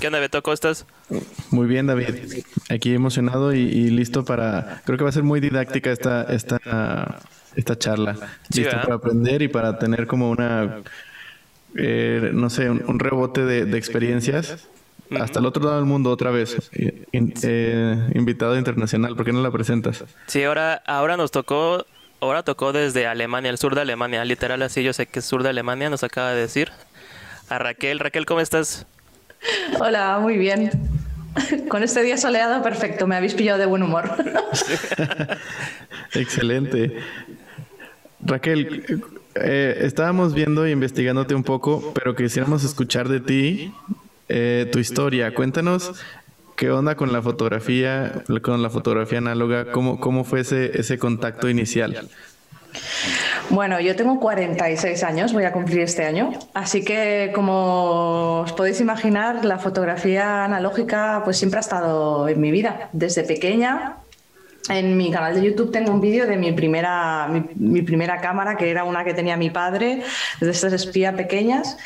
¿Qué onda, Beto? ¿Cómo estás? Muy bien, David. Aquí emocionado y, listo para... Creo que va a ser muy didáctica esta, esta, esta charla. listo para aprender y para tener como una... Eh, no sé, un, rebote de, experiencias. Hasta el otro lado del mundo otra vez. Eh, invitado internacional, ¿por qué no la presentas? Sí, ahora, ahora nos tocó ahora tocó desde Alemania, el sur de Alemania, literal así, yo sé que es sur de Alemania, nos acaba de decir. A Raquel, Raquel, ¿cómo estás? Hola, muy bien. Con este día soleado, perfecto, me habéis pillado de buen humor. Excelente. Raquel, eh, estábamos viendo e investigándote un poco, pero quisiéramos escuchar de ti eh, tu historia. Cuéntanos qué onda con la fotografía, con la fotografía análoga, cómo, cómo fue ese, ese contacto inicial. Bueno, yo tengo 46 años, voy a cumplir este año, así que como os podéis imaginar, la fotografía analógica pues siempre ha estado en mi vida. Desde pequeña en mi canal de YouTube tengo un vídeo de mi primera, mi, primera cámara, que era una que tenía mi padre, de estas espía pequeñas.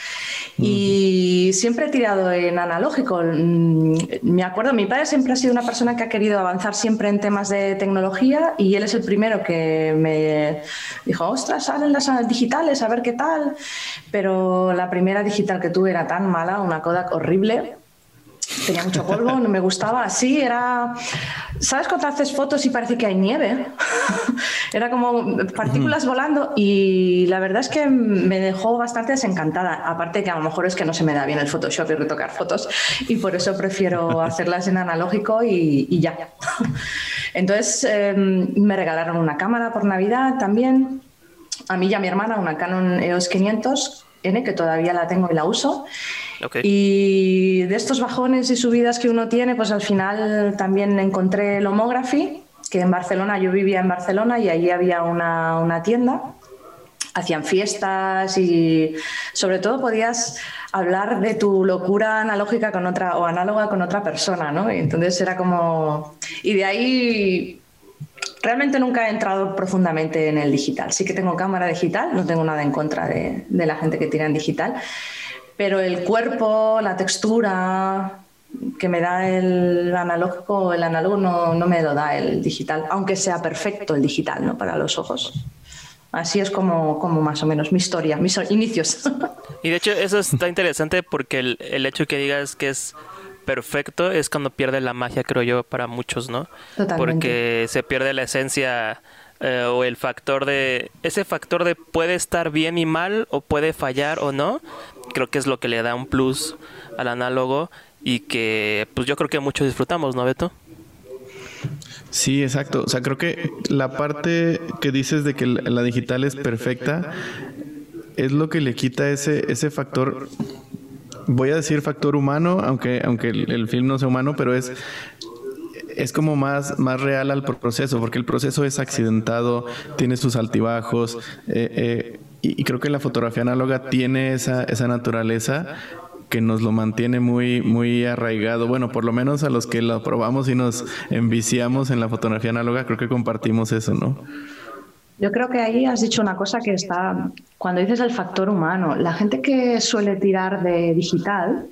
Y siempre he tirado en analógico. Mm, me acuerdo, mi padre siempre ha sido una persona que ha querido avanzar siempre en temas de tecnología y él es el primero que me dijo, ostras, salen las digitales, a ver qué tal. Pero la primera digital que tuve era tan mala, una Kodak horrible tenía mucho polvo, no me gustaba. Sí, era. ¿Sabes cuando haces fotos y parece que hay nieve? era como partículas volando y la verdad es que me dejó bastante desencantada. Aparte que a lo mejor es que no se me da bien el Photoshop y retocar fotos y por eso prefiero hacerlas en analógico y, ya. Entonces em, me regalaron una cámara por Navidad también. A mí y a mi hermana una Canon EOS 500 N, que todavía la tengo y la uso. Y de estos bajones y subidas que uno tiene, pues al final también encontré el Homography, que en Barcelona, yo vivía en Barcelona y allí había una, tienda. Hacían fiestas y sobre todo podías hablar de tu locura analógica con otra o análoga con otra persona, ¿no? Y entonces era como... Y de ahí Realmente nunca he entrado profundamente en el digital. Sí que tengo cámara digital, no tengo nada en contra de, de, la gente que tira en digital, pero el cuerpo, la textura que me da el analógico, el análogo no, no, me lo da el digital, aunque sea perfecto el digital ¿no? para los ojos. Así es como, como más o menos mi historia, mis inicios. Y de hecho eso está interesante porque el, el hecho que digas que es perfecto es cuando pierde la magia, creo yo, para muchos, ¿no? Totalmente. Porque se pierde la esencia eh, o el factor de ese factor de puede estar bien y mal o puede fallar o no creo que es lo que le da un plus al análogo y que pues yo creo que muchos disfrutamos no Beto Sí, exacto. O sea, creo que la parte que dices de que la digital es perfecta es lo que le quita ese, ese factor, voy a decir factor humano, aunque, aunque el, el film no sea humano, pero es es como más, más real al proceso, porque el proceso es accidentado, tiene sus altibajos, eh, eh, y, creo que la fotografía análoga tiene esa, esa naturaleza que nos lo mantiene muy, muy arraigado. Bueno, por lo menos a los que lo probamos y nos enviciamos en la fotografía análoga, creo que compartimos eso, ¿no? Yo creo que ahí has dicho una cosa que está, cuando dices el factor humano, la gente que suele tirar de digital,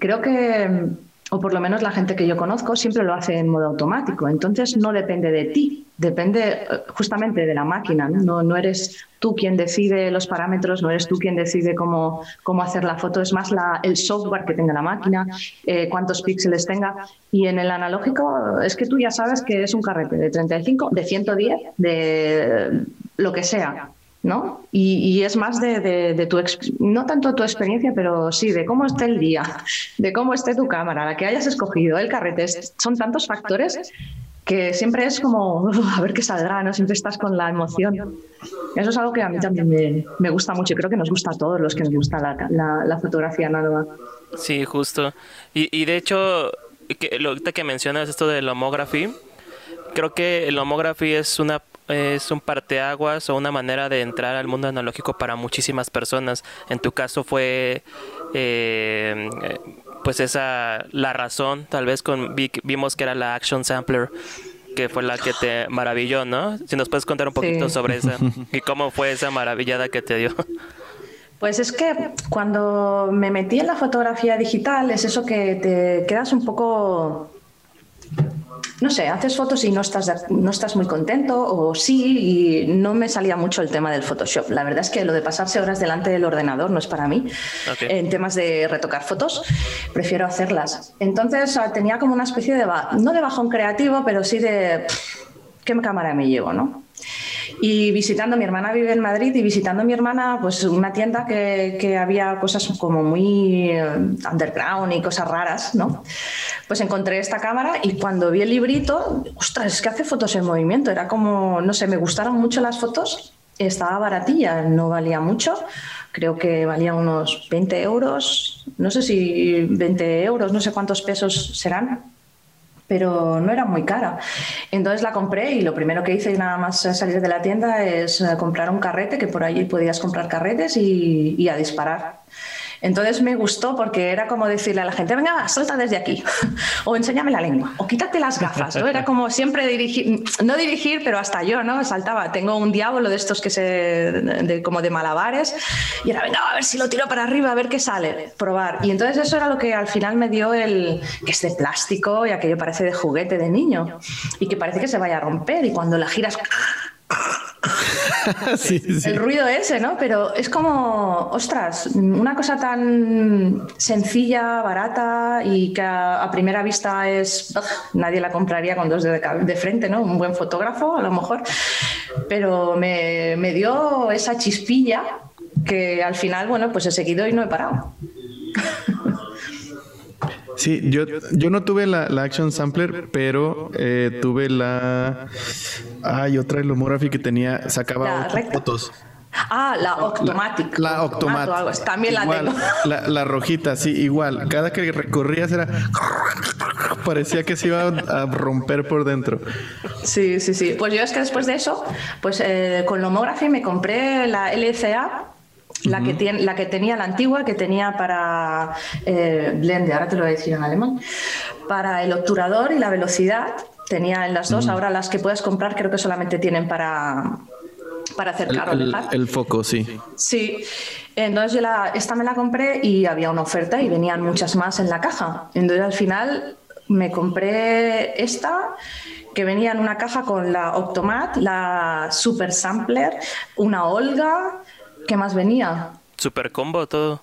creo que o por lo menos la gente que yo conozco, siempre lo hace en modo automático. Entonces no depende de ti, depende eh, justamente de la máquina. No, eres tú quien decide los parámetros, no eres tú quien decide cómo, cómo hacer la foto, es más el software que tenga la máquina, eh, cuántos píxeles tenga. Y en el analógico es que tú ya sabes que es un carrete de 35, de 110, de lo que sea. ¿No? Y, es más de, tu, no tanto tu experiencia, pero sí de cómo esté el día, de cómo esté tu cámara, la que hayas escogido, el carrete. Son tantos factores que siempre es como, a ver qué saldrá, ¿no? Siempre estás con la emoción. Eso es algo que a mí también me, gusta mucho y creo que nos gusta a todos los que nos gusta la, fotografía análoga. Sí, justo. Y, de hecho, que, lo que mencionas esto del homography, creo que el homography es una es un parteaguas o una manera de entrar al mundo analógico para muchísimas personas. En tu caso fue eh, pues esa la razón, tal vez con vimos que era la Action Sampler que fue la que te maravilló, ¿no? Si nos puedes contar un poquito sobre esa y cómo fue esa maravillada que te dio. Pues es que cuando me metí en la fotografía digital es eso que te quedas un poco no sé, haces fotos y no estás, no estás muy contento o sí, y no me salía mucho el tema del Photoshop. La verdad es que lo de pasarse horas delante del ordenador no es para mí. En temas de retocar fotos, prefiero hacerlas. Entonces ah, tenía como una especie de, no de bajón creativo, pero sí de, ¿qué cámara me llevo, no? Y visitando, mi hermana vive en Madrid y visitando mi hermana, pues una tienda que, que había cosas como muy eh, underground y cosas raras, ¿no? Pues encontré esta cámara y cuando vi el librito, ostras, es que hace fotos en movimiento. Era como, no sé, me gustaron mucho las fotos, estaba baratilla, no valía mucho. Creo que valía unos 20 euros, no sé si 20 euros, no sé cuántos pesos serán, pero no era muy cara. Entonces la compré y lo primero que hice nada más salir de la tienda es eh, comprar un carrete, que por allí podías comprar carretes y, y a disparar. Entonces me gustó porque era como decirle a la gente, venga, salta desde aquí, o enséñame la lengua, o quítate las gafas. ¿no? Era como siempre dirigir, no dirigir, pero hasta yo, ¿no? Saltaba. Tengo un diablo de estos que se, de, como de malabares, y era, venga, a ver si lo tiro para arriba, a ver qué sale, probar. Y entonces eso era lo que al final me dio el, que es de plástico y aquello parece de juguete de niño, y que parece que se vaya a romper, y cuando la giras El ruido ese, ¿no? Pero es como, ostras, una cosa tan sencilla, barata y que a, primera vista es, nadie la compraría con dos de, frente, ¿no? Un buen fotógrafo, a lo mejor. Pero me dio esa chispilla que al final, bueno, pues he seguido y no he parado. Sí, yo, yo no tuve la, Action Sampler, pero eh, tuve la. Hay otra Lomography que tenía, sacaba fotos. Ah, la Octomatic. La Octomatic. También la tengo. La, rojita, sí, igual. Cada que recorrías era. Parecía que se iba a romper por dentro. Sí, sí, sí. Pues yo es que después de eso, pues eh, con Lomography me compré la LCA la, que tiene, la que tenía la antigua, que tenía para eh, blende, ahora te lo voy a decir en alemán, para el obturador y la velocidad, tenía en las dos, ahora las que puedes comprar creo que solamente tienen para, para acercar el, el, foco, sí. Sí, entonces yo la, esta me la compré y había una oferta y venían muchas más en la caja. Entonces al final me compré esta que venía en una caja con la Optomat, la Super Sampler, una Olga, ¿Qué más venía? Super combo todo.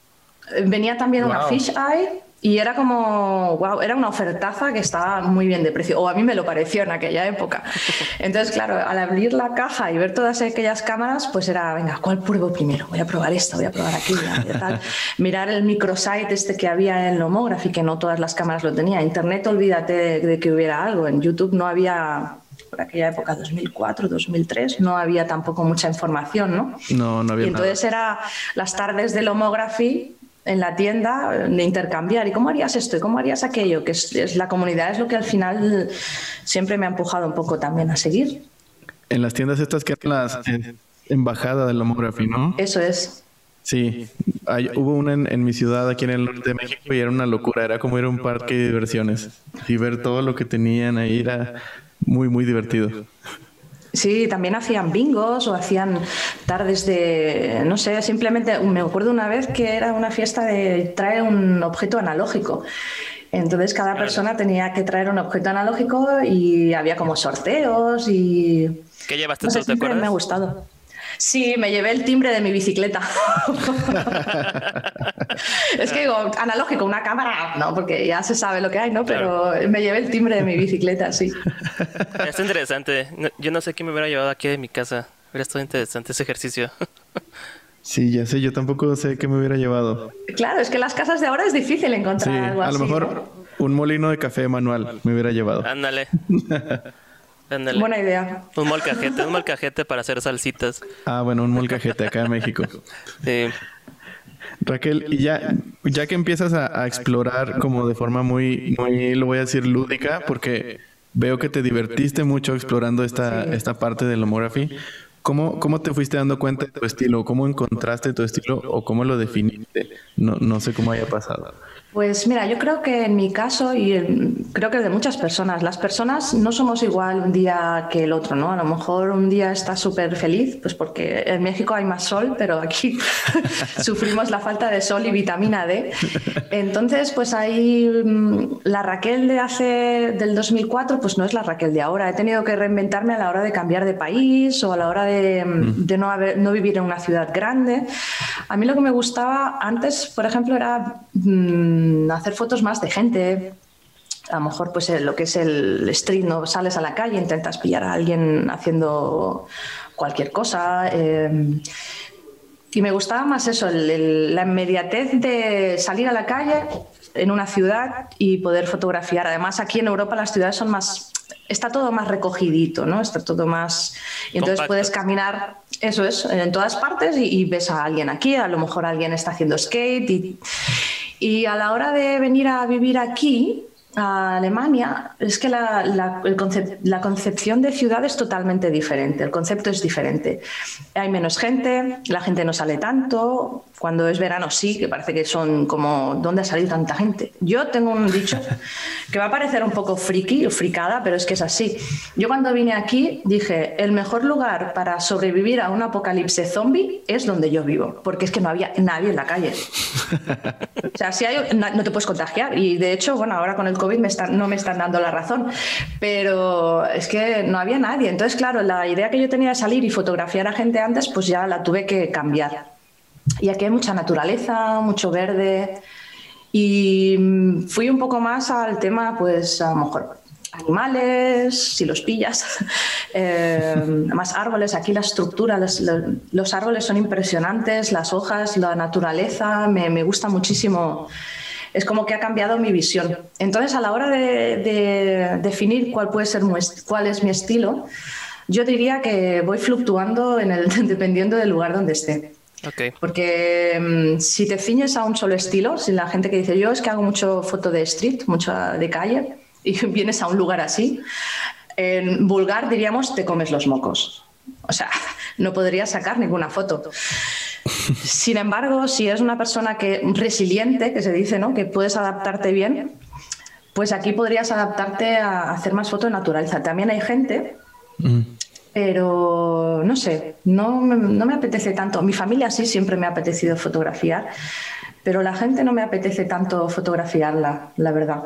Eh, venía también una Fish Eye y era como, wow, era una ofertaza que estaba muy bien de precio, o a mí me lo pareció en aquella época. Entonces, claro, al abrir la caja y ver todas aquellas cámaras, pues era, venga, ¿cuál pruebo primero? Voy a probar esta, voy a probar aquella, tal. Mirar el microsite este que había en Lomography, que no todas las cámaras lo tenía. Internet, olvídate de que hubiera algo. En YouTube no había por aquella época, 2004, 2003, no había tampoco mucha información, ¿no? No, no había. Y entonces era las tardes de Lomography en la tienda de intercambiar. ¿Y cómo harías esto? ¿Y cómo harías aquello? Que es, la comunidad es lo que al final siempre me ha empujado un poco también a seguir. En las tiendas estas que eran las embajadas de Lomography, ¿no? Eso es. Sí, hubo una en, en, mi ciudad aquí en el norte de México y era una locura, era como ir a un parque de diversiones y ver todo lo que tenían ahí era muy, muy divertido. Sí, también hacían bingos o hacían tardes de, no sé, simplemente me acuerdo una vez que era una fiesta de traer un objeto analógico. Entonces cada persona tenía que traer un objeto analógico y había como sorteos y... ¿Qué llevaste tú, te acuerdas? Me ha gustado. Sí, me llevé el timbre de mi bicicleta. es que digo, analógico, una cámara, no, porque ya se sabe lo que hay, ¿no? Pero me llevé el timbre de mi bicicleta, sí. Es interesante. Yo no sé qué me hubiera llevado aquí de mi casa. Hubiera estado interesante ese ejercicio. Sí, ya sé, yo tampoco sé qué me hubiera llevado. Claro, es que en las casas de ahora es difícil encontrar algo así. A lo mejor un molino de café manual me hubiera llevado. Ándale. Buena idea. Un molcajete, un molcajete para hacer salsitas. Ah, bueno, un molcajete acá en México. Sí. Raquel, y ya, ya que empiezas a, explorar como de forma muy, muy, lo voy a decir, lúdica, porque veo que te divertiste mucho explorando esta, esta parte del homography, ¿cómo, ¿cómo te fuiste dando cuenta de tu estilo? ¿Cómo encontraste tu estilo o cómo lo definiste? No, no sé cómo haya pasado. Pues mira, yo creo que en mi caso y creo que de muchas personas, las personas no somos igual un día que el otro, ¿no? A lo mejor un día estás súper feliz, pues porque en México hay más sol, pero aquí sufrimos la falta de sol y vitamina D. Entonces, pues ahí mm, la Raquel de hace del 2004, pues no es la Raquel de ahora. He tenido que reinventarme a la hora de cambiar de país o a la hora de, mm, de no, haber, no vivir en una ciudad grande. A mí lo que me gustaba antes, por ejemplo, era mmm, hacer fotos más de gente. A lo mejor, pues lo que es el street, no sales a la calle, intentas pillar a alguien haciendo cualquier cosa. Eh, y me gustaba más eso, el, el, la inmediatez de salir a la calle en una ciudad y poder fotografiar. Además, aquí en Europa las ciudades son más está todo más recogidito, ¿no? Está todo más... Y entonces Compacto. puedes caminar, eso es, en todas partes y, y, ves a alguien aquí, a lo mejor alguien está haciendo skate y, y a la hora de venir a vivir aquí, a Alemania, es que la, la, concep la, concepción de ciudad es totalmente diferente, el concepto es diferente. Hay menos gente, la gente no sale tanto, cuando es verano sí, que parece que son como, ¿dónde ha salido tanta gente? Yo tengo un dicho que va a parecer un poco friki o fricada, pero es que es así. Yo cuando vine aquí dije, el mejor lugar para sobrevivir a un apocalipsis zombie es donde yo vivo, porque es que no había nadie en la calle. O sea, si hay, no te puedes contagiar y de hecho, bueno, ahora con el COVID están, no me están dando la razón, pero es que no había nadie. Entonces, claro, la idea que yo tenía de salir y fotografiar a gente antes, pues ya la tuve que cambiar. Y aquí hay mucha naturaleza, mucho verde. Y fui un poco más al tema, pues a lo mejor animales, si los pillas, eh, más árboles. Aquí la estructura, los, árboles son impresionantes, las hojas, la naturaleza, me gusta muchísimo es como que ha cambiado mi visión. Entonces, a la hora de, de definir cuál puede ser cuál es mi estilo, yo diría que voy fluctuando en el, dependiendo del lugar donde esté. Okay. Porque um, si te ciñes a un solo estilo, si la gente que dice yo es que hago mucho foto de street, mucho de calle, y vienes a un lugar así, en vulgar diríamos te comes los mocos. O sea, no podrías sacar ninguna foto. Sin embargo, si es una persona que resiliente, que se dice, ¿no? que puedes adaptarte bien, pues aquí podrías adaptarte a hacer más foto de naturaleza. También hay gente, mm. pero no sé, no, no me apetece tanto. Mi familia sí siempre me ha apetecido fotografiar, pero la gente no me apetece tanto fotografiarla, la verdad.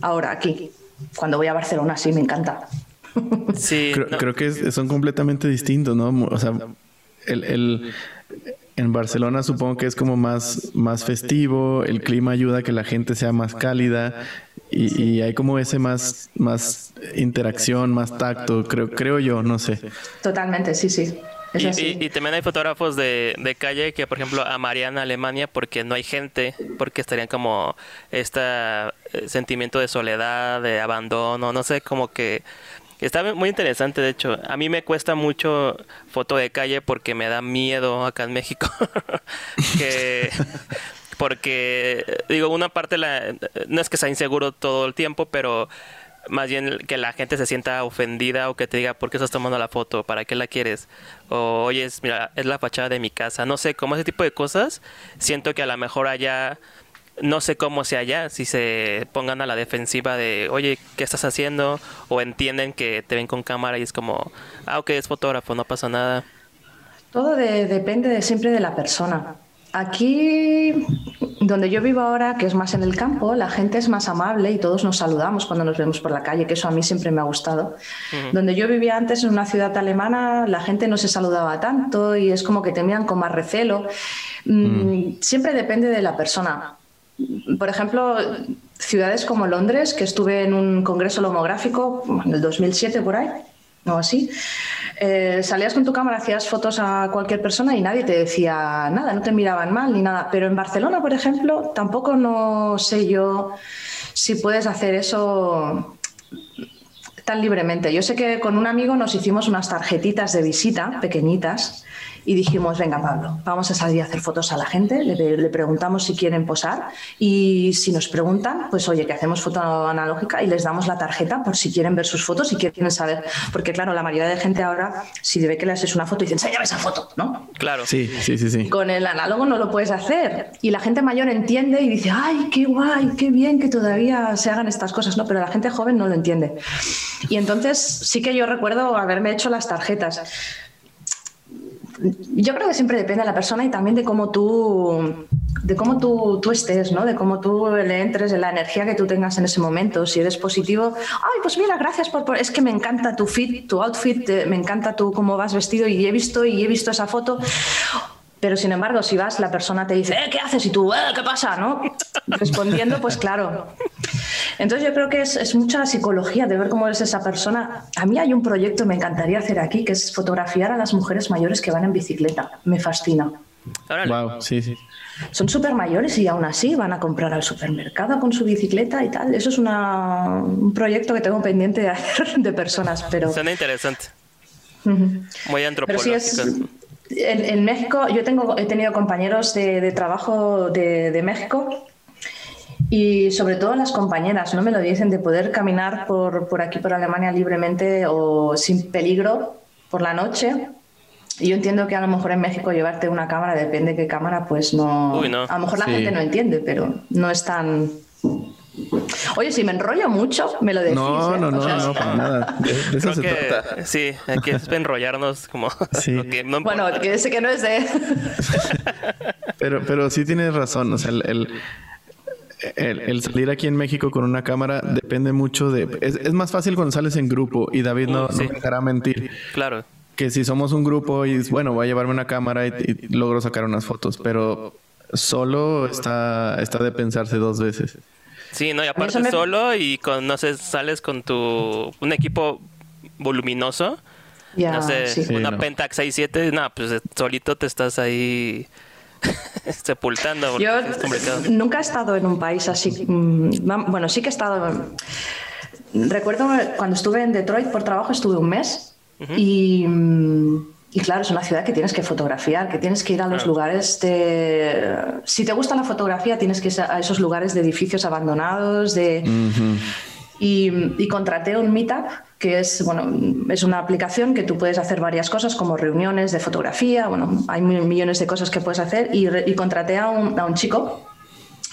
Ahora, aquí, cuando voy a Barcelona, sí me encanta. Sí, creo, no. creo que es, son completamente distintos, ¿no? O sea, el, el, en Barcelona supongo que es como más, más festivo, el clima ayuda a que la gente sea más cálida y, y hay como ese más, más interacción, más tacto, creo, creo yo, no sé. Totalmente, sí, sí. Y, y, y, también hay fotógrafos de, de, calle que, por ejemplo, amarían a Alemania porque no hay gente, porque estarían como este sentimiento de soledad, de abandono, no sé, como que Está muy interesante, de hecho. A mí me cuesta mucho foto de calle porque me da miedo acá en México. que porque digo, una parte la, no es que sea inseguro todo el tiempo, pero más bien que la gente se sienta ofendida o que te diga, ¿por qué estás tomando la foto? ¿Para qué la quieres? O, oye, es, mira, es la fachada de mi casa. No sé, como ese tipo de cosas, siento que a lo mejor allá no sé cómo sea allá, si se pongan a la defensiva de, oye, ¿qué estás haciendo? O entienden que te ven con cámara y es como, ah, ok, es fotógrafo, no pasa nada. Todo de, depende de, siempre de la persona. Aquí, donde yo vivo ahora, que es más en el campo, la gente es más amable y todos nos saludamos cuando nos vemos por la calle, que eso a mí siempre me ha gustado. Uh -huh. Donde yo vivía antes, en una ciudad alemana, la gente no se saludaba tanto y es como que te miran con más recelo. Mm. Siempre depende de la persona por ejemplo, ciudades como Londres, que estuve en un congreso lomográfico en el 2007 por ahí, o así, eh, salías con tu cámara, hacías fotos a cualquier persona y nadie te decía nada, no te miraban mal ni nada. Pero en Barcelona, por ejemplo, tampoco no sé yo si puedes hacer eso tan libremente. Yo sé que con un amigo nos hicimos unas tarjetitas de visita pequeñitas y dijimos, venga Pablo, vamos a salir a hacer fotos a la gente, le, preguntamos si quieren posar y si nos preguntan, pues oye, que hacemos foto analógica y les damos la tarjeta por si quieren ver sus fotos y quieren saber, porque claro, la mayoría de gente ahora, si ve que le haces una foto, dicen, enséñame esa foto, ¿no? Claro. Sí, sí, sí, sí. Con el análogo no lo puedes hacer y la gente mayor entiende y dice, ay, qué guay, qué bien que todavía se hagan estas cosas, ¿no? Pero la gente joven no lo entiende. Y entonces sí que yo recuerdo haberme hecho las tarjetas yo creo que siempre depende de la persona y también de cómo tú, de cómo tú, tú estés, ¿no? De cómo tú le entres, de la energía que tú tengas en ese momento. Si eres positivo, ay, pues mira, gracias por, es que me encanta tu fit, tu outfit, eh, me encanta tú cómo vas vestido y he visto y he visto esa foto. Pero sin embargo, si vas, la persona te dice, eh, ¿qué haces? Y tú, eh, ¿qué pasa? ¿No? Respondiendo, pues claro. Entonces yo creo que es, es, mucha psicología de ver cómo es esa persona. A mí hay un proyecto, me encantaría hacer aquí, que es fotografiar a las mujeres mayores que van en bicicleta. Me fascina. Wow, sí, sí. Son súper mayores y aún así van a comprar al supermercado con su bicicleta y tal. Eso es una, un proyecto que tengo pendiente de hacer de personas, pero... Suena interesante. Muy antropológico. En, México, yo tengo, he tenido compañeros de, trabajo de, México y sobre todo las compañeras, no me lo dicen, de poder caminar por, por aquí, por Alemania libremente o sin peligro por la noche. Y yo entiendo que a lo mejor en México llevarte una cámara, depende de qué cámara, pues no. A lo mejor la gente no entiende, pero no es tan Oye, si me enrollo mucho, me lo decís. No, ¿eh? no, no, no, para nada. De, eso se trata. Sí, aquí es enrollarnos como. bueno, que sé que no es de. pero, pero sí tienes razón. O sea, el, el, salir aquí en México con una cámara depende mucho de. Es, más fácil cuando sales en grupo y David no, me dejará mentir. Claro. Que si somos un grupo y bueno, voy a llevarme una cámara y, y logro sacar unas fotos, pero solo está, está de pensarse dos veces. Sí, no, y aparte solo y con, no sé, sales con tu, un equipo voluminoso. no sé, una Pentax 67, no, pues solito te estás ahí sepultando. Yo nunca he estado en un país así. Mm, bueno, sí que he estado. Recuerdo cuando estuve en Detroit por trabajo, estuve un mes y mm, y claro, es una ciudad que tienes que fotografiar, que tienes que ir a los lugares de... Si te gusta la fotografía, tienes que ir a esos lugares de edificios abandonados, de... y, contraté un Meetup, que es, bueno, es una aplicación que tú puedes hacer varias cosas, como reuniones de fotografía, bueno, hay millones de cosas que puedes hacer, y, y contraté a un, a un chico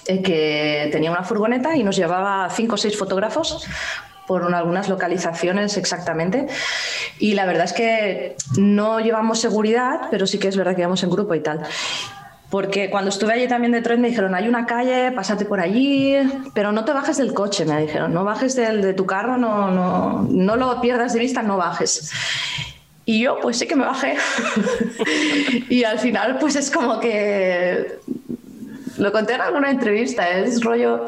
eh, que tenía una furgoneta y nos llevaba cinco o seis fotógrafos por algunas localizaciones exactamente. Y la verdad es que no llevamos seguridad, pero sí que es verdad que íbamos en grupo y tal. Porque cuando estuve allí también de Detroit me dijeron, hay una calle, pásate por allí, pero no te bajes del coche, me dijeron, no bajes del, de tu carro, no, no, no lo pierdas de vista, no bajes. Y yo pues sí que me bajé. y al final pues es como que, lo conté en alguna entrevista, es rollo,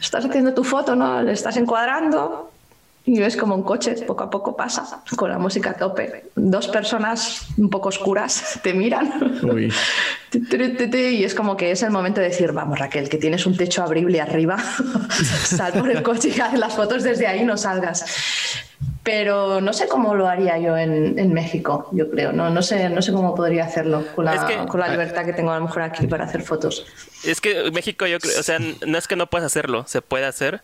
estás haciendo tu foto, ¿no? Le estás encuadrando y ves como un coche poco a poco pasa con la música a tope. Dos personas un poco oscuras te miran. y es como que es el momento de decir, vamos Raquel, que tienes un techo abrible arriba, sal por el coche y haz las fotos desde ahí, no salgas. Pero no sé cómo lo haría yo en, México, yo creo. No, no, sé, no sé cómo podría hacerlo con la, con la libertad que tengo a lo mejor aquí para hacer fotos. Es que México, yo creo, o sea, no es que no puedas hacerlo, se puede hacer,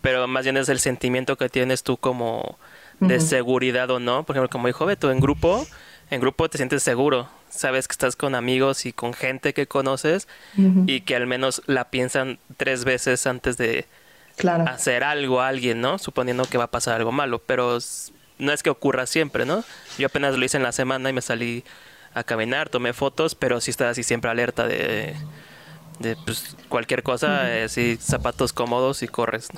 pero más bien es el sentimiento que tienes tú como de seguridad o no. Por ejemplo, como dijo Beto, en grupo, en grupo te sientes seguro. Sabes que estás con amigos y con gente que conoces y que al menos la piensan tres veces antes de hacer algo a alguien, ¿no? Suponiendo que va a pasar algo malo, pero no es que ocurra siempre, ¿no? Yo apenas lo hice en la semana y me salí a caminar, tomé fotos, pero sí estaba así siempre alerta de de pues, cualquier cosa, uh zapatos cómodos y corres.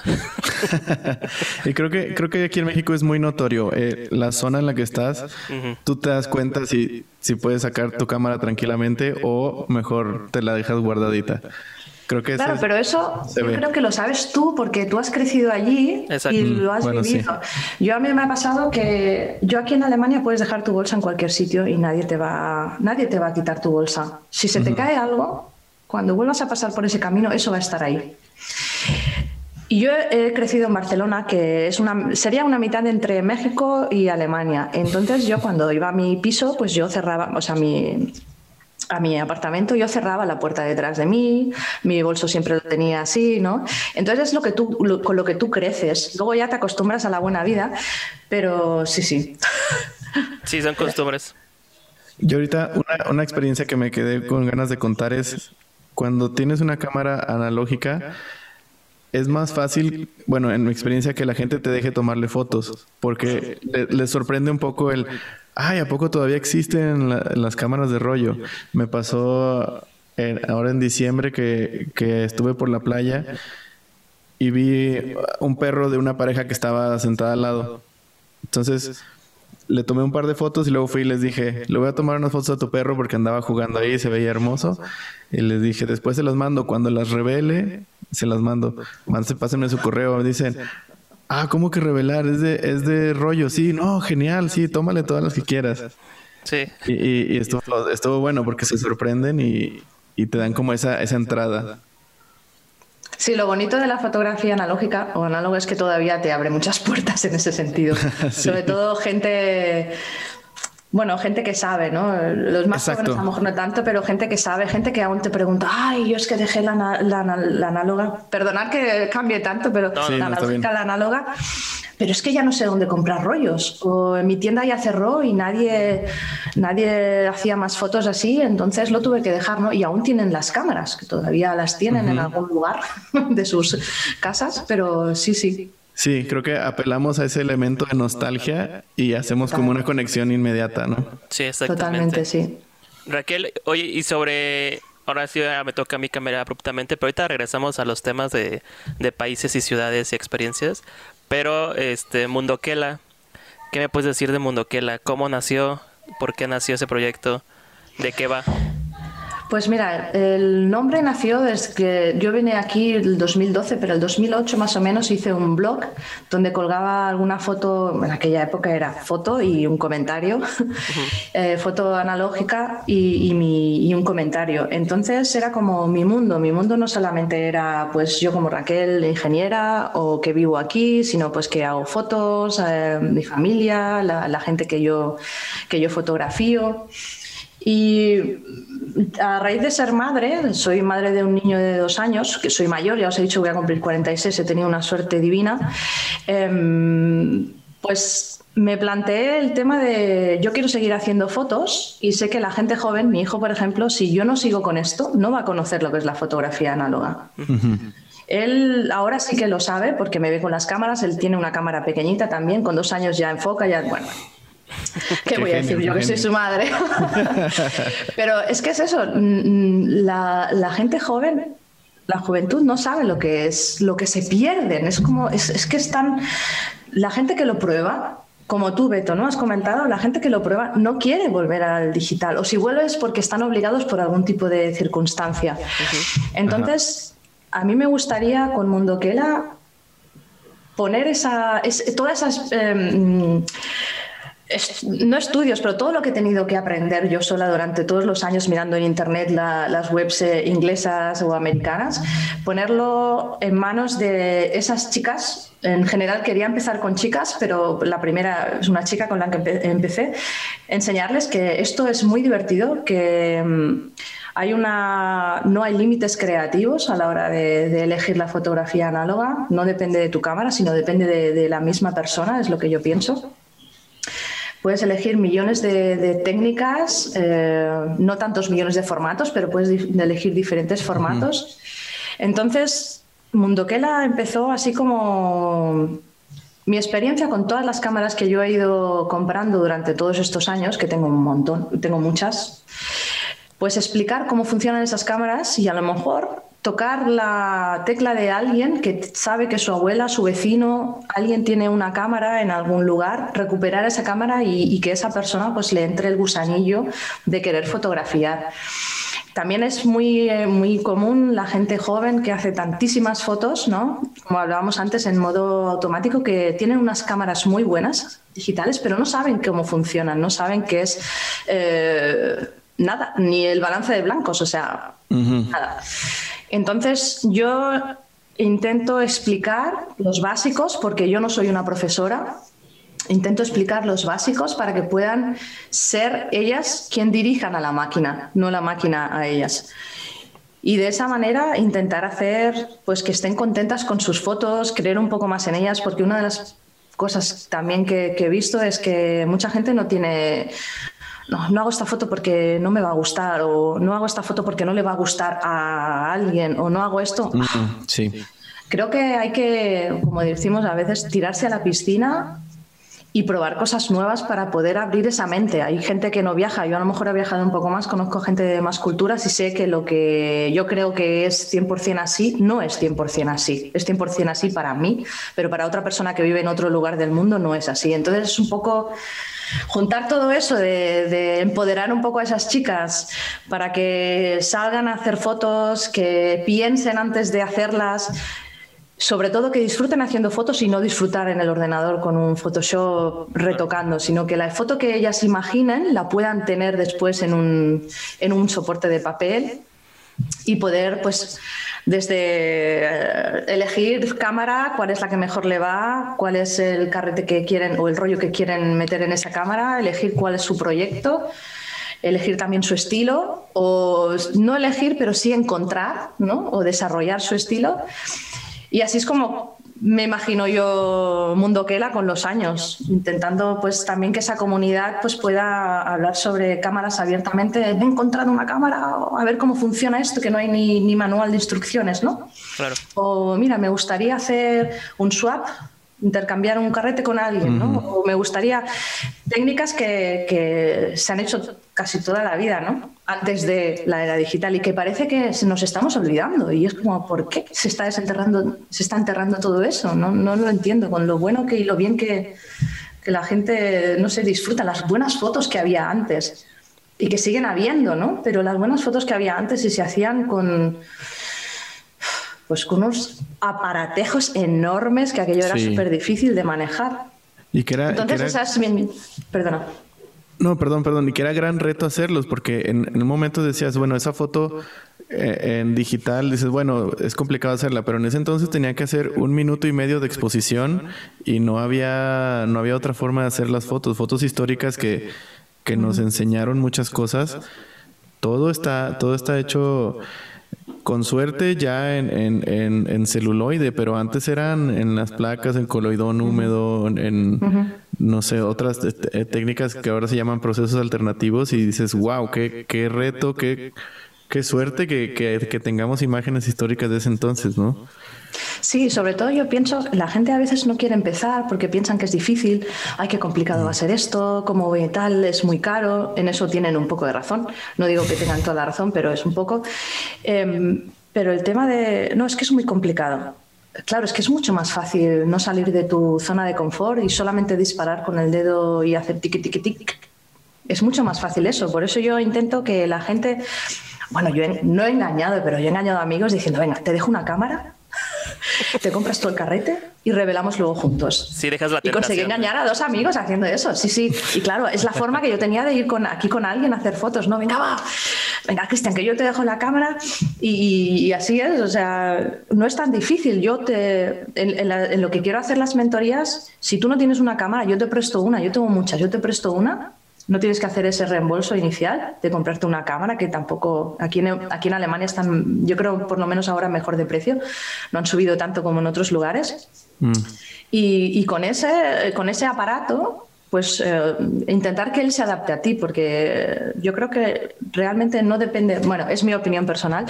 y creo que creo que aquí en México es muy notorio eh, la zona en la que estás. Tú te das cuenta si si puedes sacar tu cámara tranquilamente o mejor te la dejas guardadita. Creo que claro, pero eso yo creo que lo sabes tú porque tú has crecido allí y lo has vivido. Yo a mí me ha pasado que yo aquí en Alemania puedes dejar tu bolsa en cualquier sitio y nadie te va nadie te va a quitar tu bolsa. Si se te cae algo, cuando vuelvas a pasar por ese camino, eso va a estar ahí. Y yo he crecido en Barcelona, que es una, sería una mitad entre México y Alemania. Entonces yo cuando iba a mi piso, pues yo cerraba, o sea, mi, a mi apartamento, yo cerraba la puerta detrás de mí, mi bolso siempre lo tenía así, ¿no? Entonces es lo que tú, con lo que tú creces. Luego ya te acostumbras a la buena vida, pero sí, sí. Sí, son costumbres. Yo ahorita una, una experiencia que me quedé con ganas de contar es cuando tienes una cámara analógica, es más fácil, bueno, en mi experiencia, que la gente te deje tomarle fotos, porque le, sorprende un poco el, ay, ¿a poco todavía existen las cámaras de rollo? Me pasó ahora en diciembre que, que estuve por la playa y vi un perro de una pareja que estaba sentada al lado. Entonces le tomé un par de fotos y luego fui y les dije, le voy a tomar unas fotos a tu perro porque andaba jugando ahí y se veía hermoso. Y les dije, después se las mando, cuando las revele, se las mando. Pásenme su correo. Dicen, ah, ¿cómo que revelar? Es de, es de rollo. Sí, no, genial, sí, tómale todas las que quieras. Sí. Y, y, estuvo, estuvo, bueno porque se sorprenden y, y te dan como esa, esa entrada. Sí, lo bonito de la fotografía analógica o análoga es que todavía te abre muchas puertas en ese sentido. Sobre todo gente bueno, gente que sabe, ¿no? Los más jóvenes a lo mejor no tanto, pero gente que sabe, gente que aún te pregunta, ay, yo es que dejé la, análoga. Perdonad que cambie tanto, pero la analógica, la análoga. Pero es que ya no sé dónde comprar rollos. O en mi tienda ya cerró y nadie, nadie hacía más fotos así, entonces lo tuve que dejar, ¿no? Y aún tienen las cámaras, que todavía las tienen en algún lugar de sus casas, pero sí, sí. Sí, creo que apelamos a ese elemento de nostalgia y hacemos como una conexión inmediata, ¿no? Sí, exactamente. Totalmente, sí. Raquel, oye, y sobre ahora sí me toca a mí cambiar abruptamente, pero ahorita regresamos a los temas de, de países y ciudades y experiencias. Pero, este, Mundoquela, ¿qué me puedes decir de Mundoquela? ¿Cómo nació? ¿Por qué nació ese proyecto? ¿De qué va? Pues mira, el nombre nació desde que yo vine aquí el 2012, pero el 2008 más o menos hice un blog donde colgaba alguna foto, en aquella época era foto y un comentario, eh, foto analógica y, mi, y, un comentario. Entonces era como mi mundo, mi mundo no solamente era pues yo como Raquel, ingeniera o que vivo aquí, sino pues que hago fotos, eh, mi familia, la, la, gente que yo, que yo fotografío. Y a raíz de ser madre, soy madre de un niño de dos años, que soy mayor, ya os he dicho que voy a cumplir 46, he tenido una suerte divina, em, pues me planteé el tema de yo quiero seguir haciendo fotos y sé que la gente joven, mi hijo por ejemplo, si yo no sigo con esto, no va a conocer lo que es la fotografía análoga. Él ahora sí que lo sabe porque me ve con las cámaras, él tiene una cámara pequeñita también, con dos años ya enfoca, ya, bueno, ¿Qué, voy a decir yo que soy su madre? Pero es que es eso, la, gente joven, la juventud no sabe lo que es, lo que se pierden. Es como, es, que están, la gente que lo prueba, como tú, Beto, ¿no? Has comentado, la gente que lo prueba no quiere volver al digital. O si vuelve es porque están obligados por algún tipo de circunstancia. Entonces, a mí me gustaría con Mundoquela poner esa, todas esas em, no estudios, pero todo lo que he tenido que aprender yo sola durante todos los años mirando en Internet las webs eh, inglesas o americanas, ponerlo en manos de esas chicas. En general quería empezar con chicas, pero la primera es una chica con la que empecé, enseñarles que esto es muy divertido, que mm, hay una, no hay límites creativos a la hora de, elegir la fotografía análoga, no depende de tu cámara, sino depende de la misma persona, es lo que yo pienso. Puedes elegir millones de, técnicas, eh, no tantos millones de formatos, pero puedes elegir diferentes formatos. Entonces, Mundoquela empezó así como mi experiencia con todas las cámaras que yo he ido comprando durante todos estos años, que tengo un montón, tengo muchas, pues explicar cómo funcionan esas cámaras y a lo mejor tocar la tecla de alguien que sabe que su abuela, su vecino, alguien tiene una cámara en algún lugar, recuperar esa cámara y, que esa persona pues le entre el gusanillo de querer fotografiar. También es muy, eh, muy común la gente joven que hace tantísimas fotos, ¿no? Como hablábamos antes, en modo automático, que tienen unas cámaras muy buenas digitales, pero no saben cómo funcionan, no saben qué es eh, nada, ni el balance de blancos, o sea, nada. Entonces yo intento explicar los básicos, porque yo no soy una profesora, intento explicar los básicos para que puedan ser ellas quien dirijan a la máquina, no la máquina a ellas. Y de esa manera intentar hacer pues que estén contentas con sus fotos, creer un poco más en ellas, porque una de las cosas también que, he visto es que mucha gente no tiene no, no hago esta foto porque no me va a gustar o no hago esta foto porque no le va a gustar a alguien o no hago esto. Sí. Creo que hay que, como decimos a veces, tirarse a la piscina y probar cosas nuevas para poder abrir esa mente. Hay gente que no viaja, yo a lo mejor he viajado un poco más, conozco gente de más culturas y sé que lo que yo creo que es 100% así, no es 100% así. Es 100% así para mí, pero para otra persona que vive en otro lugar del mundo no es así. Entonces es un poco juntar todo eso de, de, empoderar un poco a esas chicas para que salgan a hacer fotos, que piensen antes de hacerlas, sobre todo que disfruten haciendo fotos y no disfrutar en el ordenador con un Photoshop retocando, sino que la foto que ellas imaginen la puedan tener después en un, en un soporte de papel y poder, pues, desde eh, elegir cámara, cuál es la que mejor le va, cuál es el carrete que quieren o el rollo que quieren meter en esa cámara, elegir cuál es su proyecto elegir también su estilo o no elegir, pero sí encontrar ¿no? o desarrollar su estilo y así es como me imagino yo Mundo Kela con los años, intentando pues también que esa comunidad pues pueda hablar sobre cámaras abiertamente. He encontrado una cámara, a ver cómo funciona esto, que no hay ni, ni manual de instrucciones, ¿no? Claro. O mira, me gustaría hacer un swap intercambiar un carrete con alguien, ¿no? O me gustaría técnicas que, que, se han hecho casi toda la vida, ¿no? Antes de la era digital y que parece que nos estamos olvidando y es como ¿por qué se está desenterrando, se está enterrando todo eso? No, no lo entiendo con lo bueno que y lo bien que, que la gente no se disfruta las buenas fotos que había antes y que siguen habiendo, ¿no? Pero las buenas fotos que había antes y se hacían con pues con unos aparatejos enormes que aquello era súper difícil de manejar. Y que era, Entonces, esas... Perdona. No, perdón, perdón. Y que era gran reto hacerlos, porque en, un momento decías, bueno, esa foto eh, en digital, dices, bueno, es complicado hacerla, pero en ese entonces tenía que hacer un minuto y medio de exposición y no había, no había otra forma de hacer las fotos, fotos históricas que, que nos enseñaron muchas cosas. Todo está, todo está hecho con suerte ya en, en, en, celuloide, pero antes eran en las placas, en coloidón húmedo, en, no sé, otras eh, técnicas que ahora se llaman procesos alternativos y dices, wow, qué, qué reto, qué, qué suerte que, que, que tengamos imágenes históricas de ese entonces, ¿no? Sí, sobre todo yo pienso, la gente a veces no quiere empezar porque piensan que es difícil, ay, qué complicado va a ser esto, como tal, es muy caro, en eso tienen un poco de razón, no digo que tengan toda la razón, pero es un poco. Em, pero el tema de, no, es que es muy complicado. Claro, es que es mucho más fácil no salir de tu zona de confort y solamente disparar con el dedo y hacer tiqui, tiqui, tiqui. Es mucho más fácil eso. Por eso yo intento que la gente, bueno, yo no he engañado, pero yo he engañado a amigos diciendo, venga, te dejo una cámara te compras todo el carrete y revelamos luego juntos. Sí, dejas la y conseguí engañar a dos amigos haciendo eso. Sí, sí. Y claro, es la forma que yo tenía de ir con, aquí con alguien a hacer fotos. No, venga, va. Venga, Cristian, que yo te dejo la cámara y, así es. O sea, no es tan difícil. Yo te, en lo que quiero hacer las mentorías, si tú no tienes una cámara, yo te presto una. Yo tengo muchas, yo te presto una no tienes que hacer ese reembolso inicial de comprarte una cámara, que tampoco aquí en, aquí en Alemania están, yo creo, por lo menos ahora mejor de precio. No han subido tanto como en otros lugares. Mm. Y, con, ese, con ese aparato, pues eh, intentar que él se adapte a ti, porque yo creo que realmente no depende, bueno, es mi opinión personal,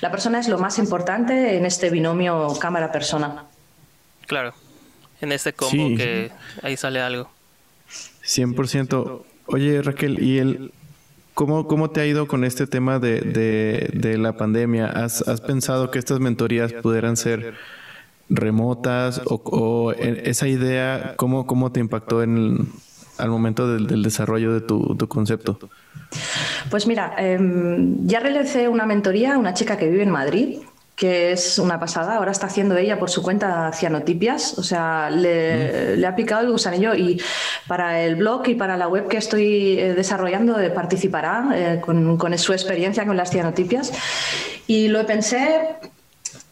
la persona es lo más importante en este binomio cámara-persona. Claro, en este combo que ahí sale algo. 100%. Oye, Raquel, ¿y el, cómo, cómo te ha ido con este tema de, de, la pandemia? ¿Has, ¿Has, pensado que estas mentorías pudieran ser remotas o, esa idea, cómo, cómo te impactó en al momento del, del, desarrollo de tu, tu concepto? Pues mira, em, ya realicé una mentoría a una chica que vive en Madrid que es una pasada. Ahora está haciendo ella por su cuenta cianotipias, o sea, le, ha picado el gusanillo y para el blog y para la web que estoy eh, desarrollando eh, participará eh, con, con, su experiencia con las cianotipias. Y lo pensé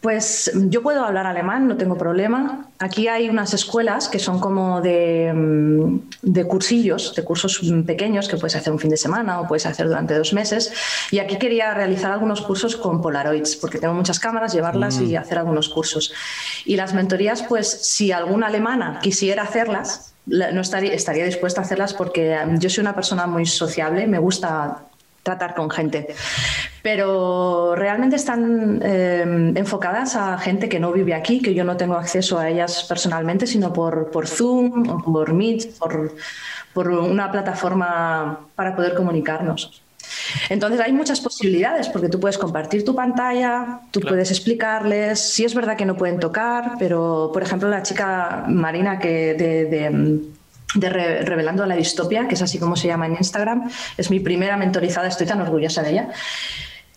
Pues yo puedo hablar alemán, no tengo problema. Aquí hay unas escuelas que son como de, mm, de, cursillos, de cursos pequeños que puedes hacer un fin de semana o puedes hacer durante dos meses. Y aquí quería realizar algunos cursos con Polaroids, porque tengo muchas cámaras, llevarlas y mm. hacer algunos cursos. Y las mentorías, pues si alguna alemana quisiera hacerlas, no estaría, estaría dispuesta a hacerlas porque mm, yo soy una persona muy sociable, me gusta tratar con gente. Pero realmente están eh, enfocadas a gente que no vive aquí, que yo no tengo acceso a ellas personalmente, sino por, por Zoom o por Meet, por, por una plataforma para poder comunicarnos. Entonces hay muchas posibilidades porque tú puedes compartir tu pantalla, tú puedes explicarles. Sí es verdad que no pueden tocar, pero por ejemplo la chica Marina que de de Revelando la Distopia, que es así como se llama en Instagram. Es mi primera mentorizada, estoy tan orgullosa de ella.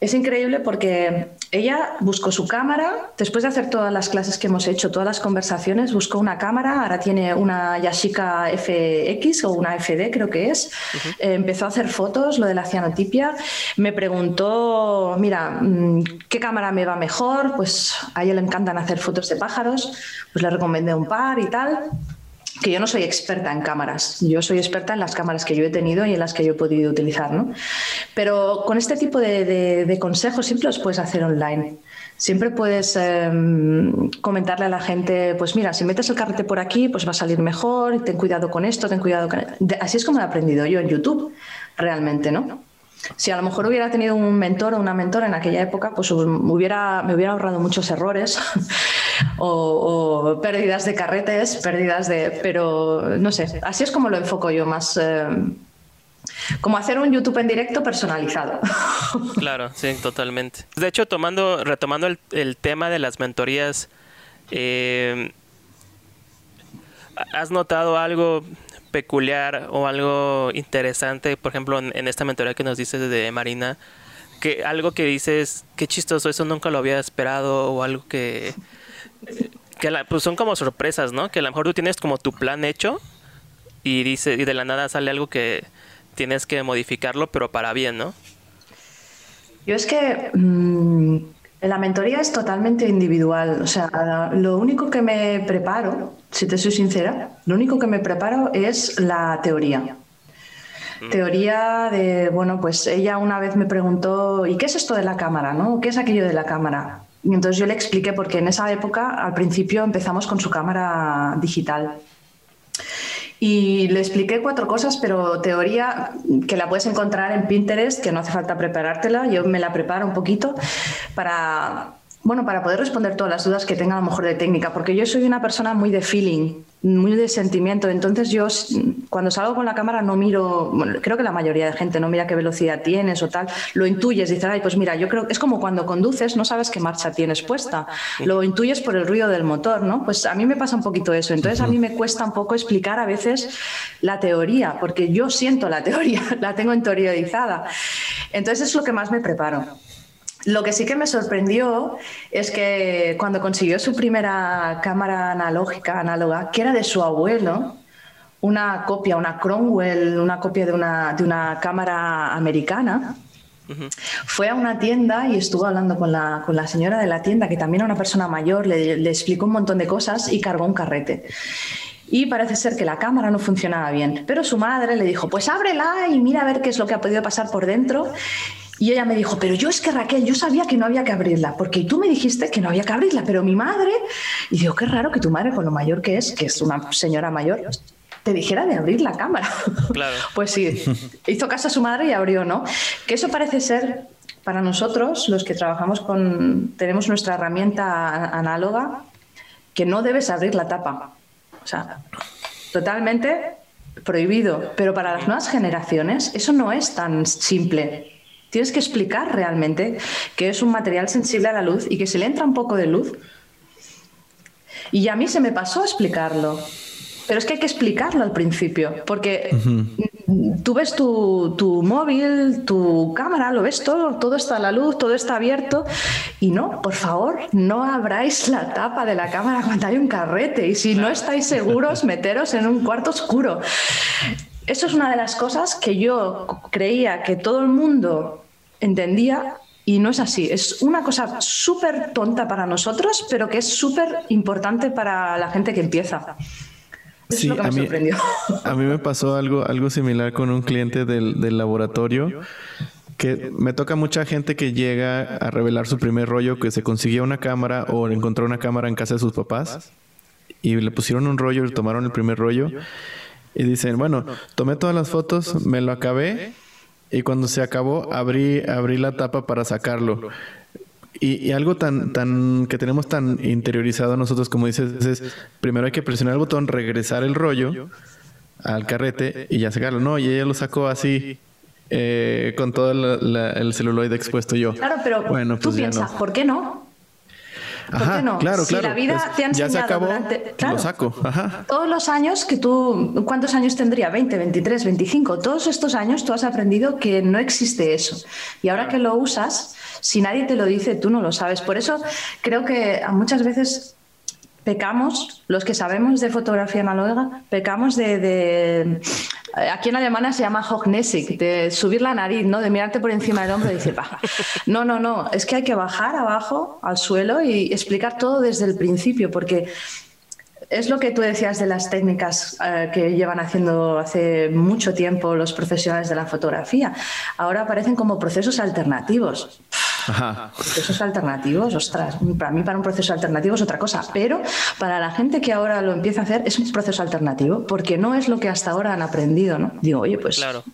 Es increíble porque ella buscó su cámara, después de hacer todas las clases que hemos hecho, todas las conversaciones, buscó una cámara, ahora tiene una Yashica FX o una FD creo que es, eh, empezó a hacer fotos, lo de la cianotipia, me preguntó, mira, mm, ¿qué cámara me va mejor? Pues a ella le encantan hacer fotos de pájaros, pues le recomendé un par y tal que yo no soy experta en cámaras, yo soy experta en las cámaras que yo he tenido y en las que yo he podido utilizar, ¿no? Pero con este tipo de, consejos siempre los puedes hacer online. Siempre puedes em, comentarle a la gente, pues mira, si metes el carrete por aquí, pues va a salir mejor, ten cuidado con esto, ten cuidado con... Así es como he aprendido yo en YouTube, realmente, ¿no? Si a lo mejor hubiera tenido un mentor o una mentora en aquella época, pues hubiera, me hubiera ahorrado muchos errores o, pérdidas de carretes, pérdidas de... Pero no sé, así es como lo enfoco yo más... Eh, como hacer un YouTube en directo personalizado. Claro, sí, totalmente. De hecho, tomando, retomando el, tema de las mentorías, eh, ¿has notado algo peculiar o algo interesante, por ejemplo, en, esta mentoría que nos dices de Marina, que algo que dices, qué chistoso, eso nunca lo había esperado, o algo que, que pues son como sorpresas, ¿no? Que a lo mejor tú tienes como tu plan hecho y dice y de la nada sale algo que tienes que modificarlo, pero para bien, ¿no? Yo es que mm, la mentoría es totalmente individual. O sea, lo único que me preparo, si te soy sincera, lo único que me preparo es la teoría. Mm. Teoría de, bueno, pues ella una vez me preguntó, ¿y qué es esto de la cámara? ¿no? ¿Qué es aquello de la cámara? Y entonces yo le expliqué porque en esa época, al principio, empezamos con su cámara digital. Y le expliqué cuatro cosas, pero teoría que la puedes encontrar en Pinterest, que no hace falta preparártela, yo me la preparo un poquito para bueno, para poder responder todas las dudas que tenga a lo mejor de técnica, porque yo soy una persona muy de feeling, muy de sentimiento, entonces yo cuando salgo con la cámara no miro, bueno, creo que la mayoría de gente no mira qué velocidad tienes o tal, lo intuyes, dices, ay, pues mira, yo creo, es como cuando conduces, no sabes qué marcha tienes puesta, lo intuyes por el ruido del motor, ¿no? Pues a mí me pasa un poquito eso, entonces a mí me cuesta un poco explicar a veces la teoría, porque yo siento la teoría, la tengo interiorizada, entonces es lo que más me preparo. Lo que sí que me sorprendió es que cuando consiguió su primera cámara analógica, análoga, que era de su abuelo, una copia, una Cromwell, una copia de una, de una cámara americana, fue a una tienda y estuvo hablando con la, con la, señora de la tienda, que también era una persona mayor, le, le explicó un montón de cosas y cargó un carrete. Y parece ser que la cámara no funcionaba bien. Pero su madre le dijo, pues ábrela y mira a ver qué es lo que ha podido pasar por dentro. Y ella me dijo, pero yo es que Raquel, yo sabía que no había que abrirla, porque tú me dijiste que no había que abrirla, pero mi madre, y digo, qué raro que tu madre, con lo mayor que es, que es una señora mayor, te dijera de abrir la cámara. Claro. pues sí, hizo caso a su madre y abrió, ¿no? Que eso parece ser, para nosotros, los que trabajamos con, tenemos nuestra herramienta análoga, que no debes abrir la tapa. O sea, totalmente prohibido. Pero para las nuevas generaciones eso no es tan simple. Tienes que explicar realmente que es un material sensible a la luz y que si le entra un poco de luz. Y a mí se me pasó explicarlo. Pero es que hay que explicarlo al principio, porque tú ves tu, tu, móvil, tu cámara, lo ves todo, todo está a la luz, todo está abierto. Y no, por favor, no abráis la tapa de la cámara cuando hay un carrete. Y si no estáis seguros, meteros en un cuarto oscuro. Eso es una de las cosas que yo creía que todo el mundo entendía Y no es así. Es una cosa súper tonta para nosotros, pero que es súper importante para la gente que empieza. Eso sí, es lo que me a, mí, a mí me pasó algo, algo similar con un cliente del, del laboratorio que me toca mucha gente que llega a revelar su primer rollo, que se consiguió una cámara o encontró una cámara en casa de sus papás y le pusieron un rollo y tomaron el primer rollo y dicen, bueno, tomé todas las fotos, me lo acabé y cuando se acabó abrí, abrí la tapa para sacarlo. Y, algo tan, tan que tenemos tan interiorizado nosotros, como dices, es primero hay que presionar el botón, regresar el rollo al carrete y ya sacarlo. No, y ella lo sacó así eh, con todo el celuloide expuesto yo. Claro, pero bueno, tú pues piensas, ¿por qué no? ¿Por qué no? Claro, si la vida te ha enseñado ya se acabó, durante, lo saco. Todos los años que tú, ¿cuántos años tendría? 20, 23, 25. Todos estos años tú has aprendido que no existe eso. Y ahora que lo usas, si nadie te lo dice, tú no lo sabes. Por eso creo que muchas veces pecamos, los que sabemos de fotografía análoga, pecamos de, aquí en Alemania se llama Hochnesig, de subir la nariz, ¿no? De mirarte por encima del hombro y decir, no, no, no, es que hay que bajar abajo al suelo y explicar todo desde el principio, porque es lo que tú decías de las técnicas eh, que llevan haciendo hace mucho tiempo los profesionales de la fotografía. Ahora aparecen como procesos alternativos. Procesos alternativos, ostras, para mí para un proceso alternativo es otra cosa, pero para la gente que ahora lo empieza a hacer es un proceso alternativo, porque no es lo que hasta ahora han aprendido, ¿no? Digo, oye, pues claro.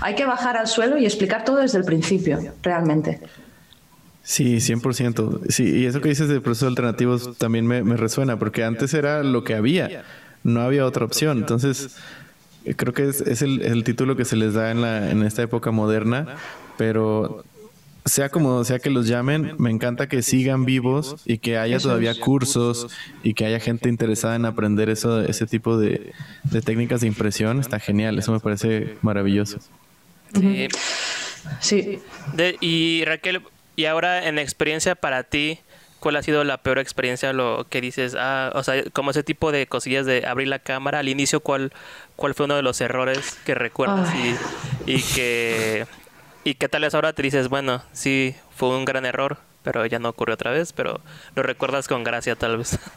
hay que bajar al suelo y explicar todo desde el principio, realmente. Sí, 100%. Sí, y eso que dices de procesos alternativos también me, resuena, porque antes era lo que había, no había otra opción. Entonces, creo que es, el, el, título que se les da en, la, en esta época moderna, pero sea como sea que los llamen, me encanta que sigan vivos y que haya todavía cursos y que haya gente interesada en aprender eso, ese tipo de, técnicas de impresión. Está genial, eso me parece maravilloso. Sí. sí. y Raquel, y ahora en experiencia para ti, ¿cuál ha sido la peor experiencia? Lo que dices, ah, o sea, como ese tipo de cosillas de abrir la cámara al inicio, ¿cuál, cuál fue uno de los errores que recuerdas y, y que ¿Y qué tal es ahora? Te dices, bueno, sí, fue un gran error, pero ya no ocurrió otra vez, pero lo recuerdas con gracia tal vez.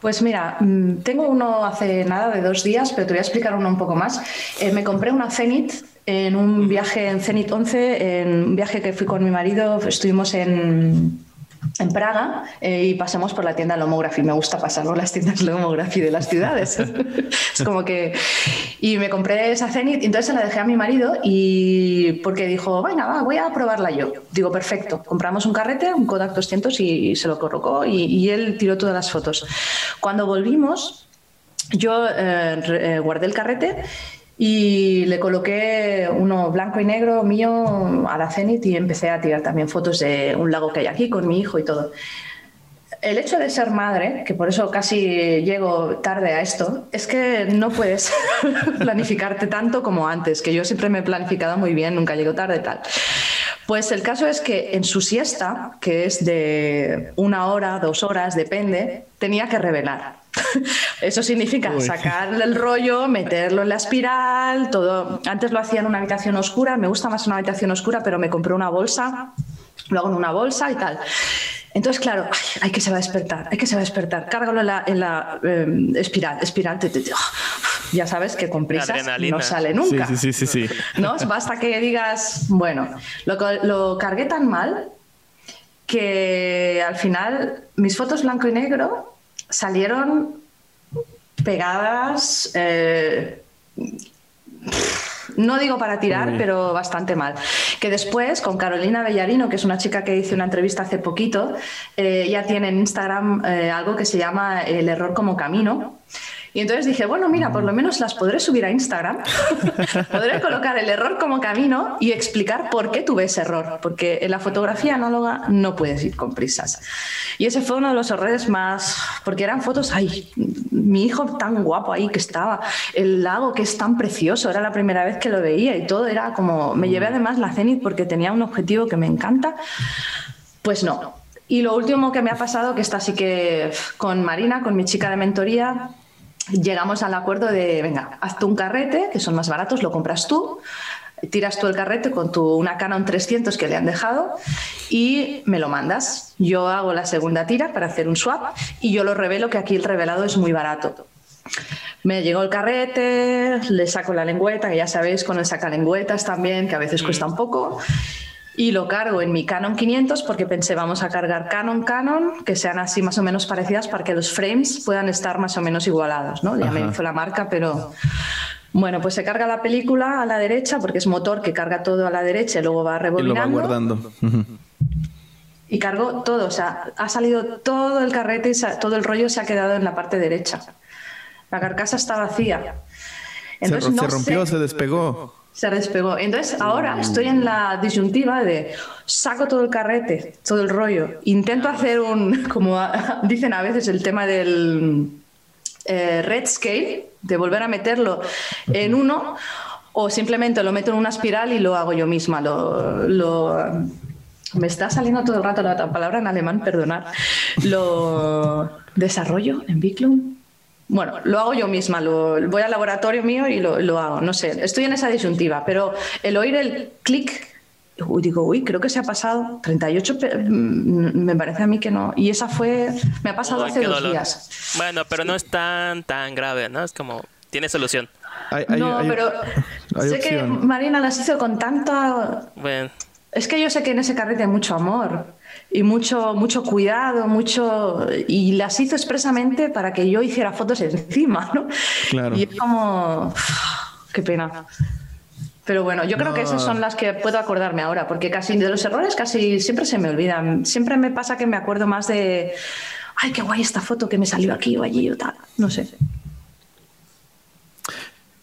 Pues mira, mm, tengo uno hace nada de dos días, pero te voy a explicar uno un poco más. Eh, me compré una Zenit en un viaje en Zenit 11, en un viaje que fui con mi marido, estuvimos en, en Praga eh, y pasamos por la tienda Lomography. Me gusta pasar por las tiendas Lomography de las ciudades. es como que... Y me compré esa Zenit entonces se la dejé a mi marido y porque dijo, venga, va, voy a probarla yo. Digo, perfecto. Compramos un carrete, un Kodak 200 y, se lo colocó y, él tiró todas las fotos. Cuando volvimos, yo eh, eh, guardé el carrete y le coloqué uno blanco y negro mío a la Zenit y empecé a tirar también fotos de un lago que hay aquí con mi hijo y todo. El hecho de ser madre, que por eso casi llego tarde a esto, es que no puedes planificarte tanto como antes, que yo siempre me he planificado muy bien, nunca llego tarde tal. Pues el caso es que en su siesta, que es de una hora, dos horas, depende, tenía que revelar. Eso significa sacarle el rollo, meterlo en la espiral, todo. Antes lo hacía en una habitación oscura, me gusta más una habitación oscura, pero me compré una bolsa, lo hago en una bolsa y tal. Entonces, claro, hay que se va a despertar, hay que se va a despertar, cárgalo en la, en la em, espiral, espiral, ya sabes que con prisas no sale nunca. Sí, sí, sí, sí, ¿No? Basta que digas, bueno, lo, lo cargué tan mal que al final mis fotos blanco y negro salieron pegadas, eh, no digo para tirar, pero bastante mal. Que después, con Carolina Bellarino, que es una chica que hice una entrevista hace poquito, eh, ya tiene en Instagram eh, algo que se llama el error como camino y entonces dije, bueno, mira, por lo menos las podré subir a Instagram, podré colocar el error como camino y explicar por qué tuve ese error, porque en la fotografía análoga no puedes ir con prisas. Y ese fue uno de los errores más, porque eran fotos, ay, mi hijo tan guapo ahí que estaba, el lago que es tan precioso, era la primera vez que lo veía y todo era como, me llevé además la Zenith porque tenía un objetivo que me encanta, pues no. Y lo último que me ha pasado, que está así que con Marina, con mi chica de mentoría, llegamos al acuerdo de, venga, hazte un carrete, que son más baratos, lo compras tú, tiras tú el carrete con tu, una Canon 300 que le han dejado y me lo mandas. Yo hago la segunda tira para hacer un swap y yo lo revelo que aquí el revelado es muy barato. Me llegó el carrete, le saco la lengüeta, que ya sabéis, con el lengüetas también, que a veces cuesta un poco y lo cargo en mi Canon 500 porque pensé vamos a cargar Canon Canon que sean así más o menos parecidas para que los frames puedan estar más o menos igualados, ¿no? Ya me hizo la marca, pero bueno, pues se carga la película a la derecha porque es motor que carga todo a la derecha y luego va rebobinando. Y lo va guardando. Y cargo todo, o sea, ha salido todo el carrete y todo el rollo se ha quedado en la parte derecha. La carcasa está vacía. Entonces, se, rompió, se despegó se despegó. Entonces ahora estoy en la disyuntiva de saco todo el carrete, todo el rollo, intento hacer un, como dicen a veces, el tema del eh, red scale, de volver a meterlo en uno, o simplemente lo meto en una espiral y lo hago yo misma. Lo, me está saliendo todo el rato la palabra en alemán, perdonar. Lo desarrollo en Biclum. Bueno, lo hago yo misma, lo, voy al laboratorio mío y lo, hago, no sé, estoy en esa disyuntiva, pero el oír el clic, digo, uy, creo que se ha pasado 38, mm, me parece a mí que no, y esa fue, me ha pasado hace dos días. Bueno, pero no es tan, tan grave, ¿no? Es como, tiene solución. no, pero sé que Marina las hizo con tanta... Bueno. Es que yo sé que en ese carrete hay mucho amor y mucho, mucho cuidado, mucho. Y las hizo expresamente para que yo hiciera fotos encima, ¿no? Claro. Y es como. Qué pena. Pero bueno, yo creo que esas son las que puedo acordarme ahora, porque casi de los errores casi siempre se me olvidan. Siempre me pasa que me acuerdo más de. Ay, qué guay esta foto que me salió aquí o allí o tal. No sé.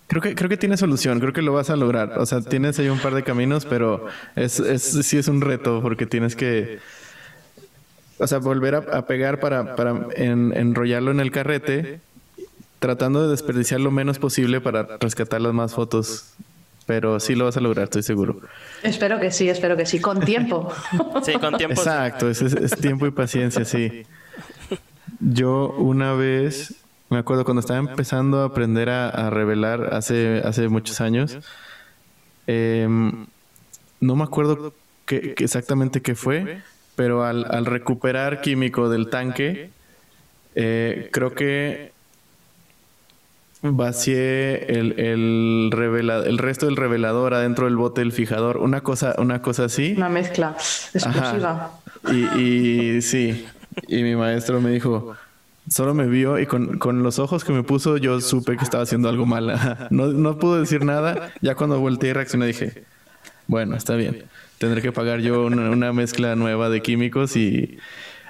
Creo que, creo que tiene solución, creo que lo vas a lograr. O sea, tienes ahí un par de caminos, pero es, es, sí es un reto porque tienes que o sea, volver a, pegar para, para enrollarlo en el carrete, tratando de desperdiciar lo menos posible para rescatar las más fotos. Pero sí lo vas a lograr, estoy seguro. Espero que sí, espero que sí, con tiempo. sí, con tiempo. Exacto, es, es, tiempo y paciencia, sí. Yo una vez, me acuerdo cuando estaba empezando a aprender a, revelar hace, hace muchos años, em, no me acuerdo qué, exactamente qué fue, pero al, recuperar químico del tanque, eh, creo que vacié el, el, el resto del revelador adentro del bote del fijador, una cosa, una cosa así. Una mezcla explosiva. Y, y, sí, y mi maestro me dijo, solo me vio y con, con, los ojos que me puso yo supe que estaba haciendo algo mal. No, no pudo decir nada. Ya cuando volteé y reaccioné dije, bueno, está bien tendré que pagar yo una, mezcla nueva de químicos y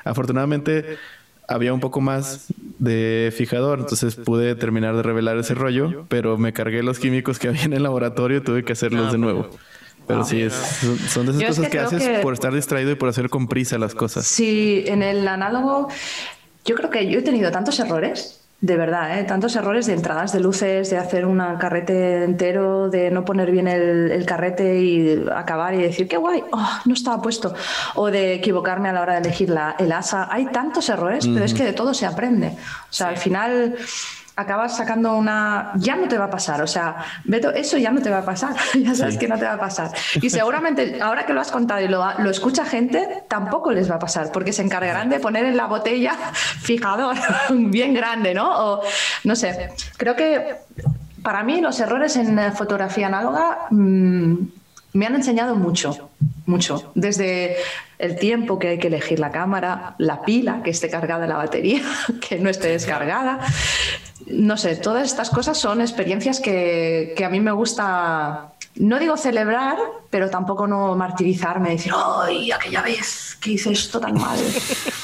afortunadamente había un poco más de fijador, entonces pude terminar de revelar ese rollo, pero me cargué los químicos que había en el laboratorio y tuve que hacerlos de nuevo. Pero sí, es, son de esas cosas que, haces por estar distraído y por hacer con prisa las cosas. Sí, en el análogo, yo creo que yo he tenido tantos errores de verdad, ¿eh? tantos errores de entradas de luces, de hacer un carrete entero, de no poner bien el, carrete y acabar y decir, qué guay, oh, no estaba puesto. O de equivocarme a la hora de elegir la, el asa. Hay tantos errores, pero es que de todo se aprende. O sea, al final acabas sacando una... Ya no te va a pasar, o sea, Beto, eso ya no te va a pasar, ya sabes que no te va a pasar. Y seguramente ahora que lo has contado y lo, lo, escucha gente, tampoco les va a pasar, porque se encargarán de poner en la botella fijador bien grande, ¿no? O no sé, creo que para mí los errores en fotografía análoga... Mm, me han enseñado mucho, mucho. Desde el tiempo que hay que elegir la cámara, la pila, que esté cargada la batería, que no esté descargada. No sé, todas estas cosas son experiencias que, a mí me gusta, no digo celebrar, pero tampoco no martirizarme, decir, ¡ay, aquella vez que hice esto tan mal!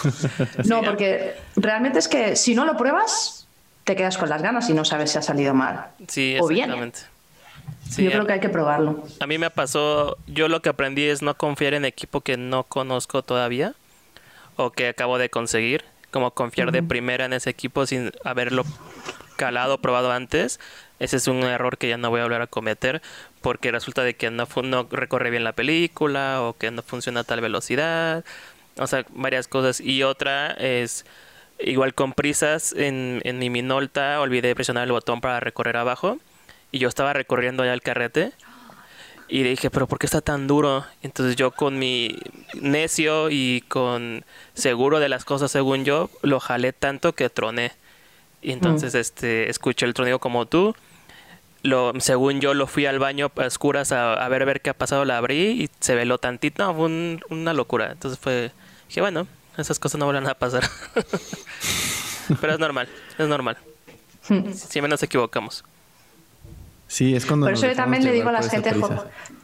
no, porque realmente es que si no lo pruebas, te quedas con las ganas y no sabes si ha salido mal. Sí, exactamente. Yo creo que hay que probarlo. A mí me pasó, yo lo que aprendí es no confiar en equipo que no conozco todavía o que acabo de conseguir, como confiar de primera en ese equipo sin haberlo calado, probado antes. Ese es un error que ya no voy a volver a cometer porque resulta de que no, no recorre bien la película o que no funciona a tal velocidad. O sea, varias cosas. Y otra es, igual con prisas, en, en mi Minolta olvidé presionar el botón para recorrer abajo y yo estaba recorriendo ya el carrete Y le dije, pero ¿por qué está tan duro? Entonces yo con mi necio y con seguro de las cosas según yo, lo jalé tanto que troné. Y entonces Mm. este escuché el tronido como tú. Lo, según yo lo fui al baño a oscuras a, a ver ver qué ha pasado, la abrí y se veló tantito, no, fue un- una locura. Entonces fue, dije, bueno, esas cosas no vuelven a pasar. Pero es normal, es normal. Siempre nos equivocamos. Sí, es cuando. Por eso yo también le digo a la gente joven.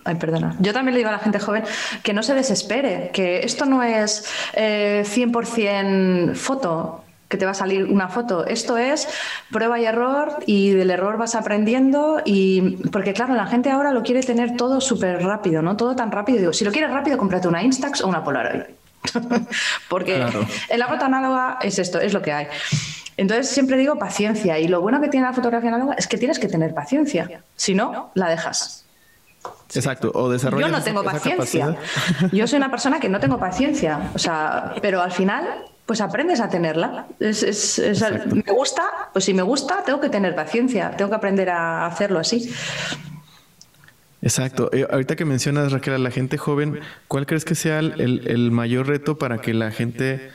Ay, perdona. Yo también le digo a la gente joven que no se desespere, que esto no es eh, 100% foto, que te va a salir una foto. Esto es prueba y error y del error vas aprendiendo. y Porque, claro, la gente ahora lo quiere tener todo súper rápido, ¿no? Todo tan rápido. Digo, si lo quieres rápido, cómprate una Instax o una Polaroid. Porque Claro. en la foto análoga es esto, es lo que hay. Entonces siempre digo paciencia y lo bueno que tiene la fotografía análoga es que tienes que tener paciencia, si no, la dejas. Exacto. O desarrollas Yo no tengo paciencia. Yo soy una persona que no tengo paciencia, o sea, pero al final pues aprendes a tenerla. Es- es- es- Exacto. me gusta, pues si me gusta, tengo que tener paciencia, tengo que aprender a hacerlo así. Exacto. Eh, ahorita que mencionas, Raquel, a la gente joven, ¿cuál crees que sea el mayor reto para que la gente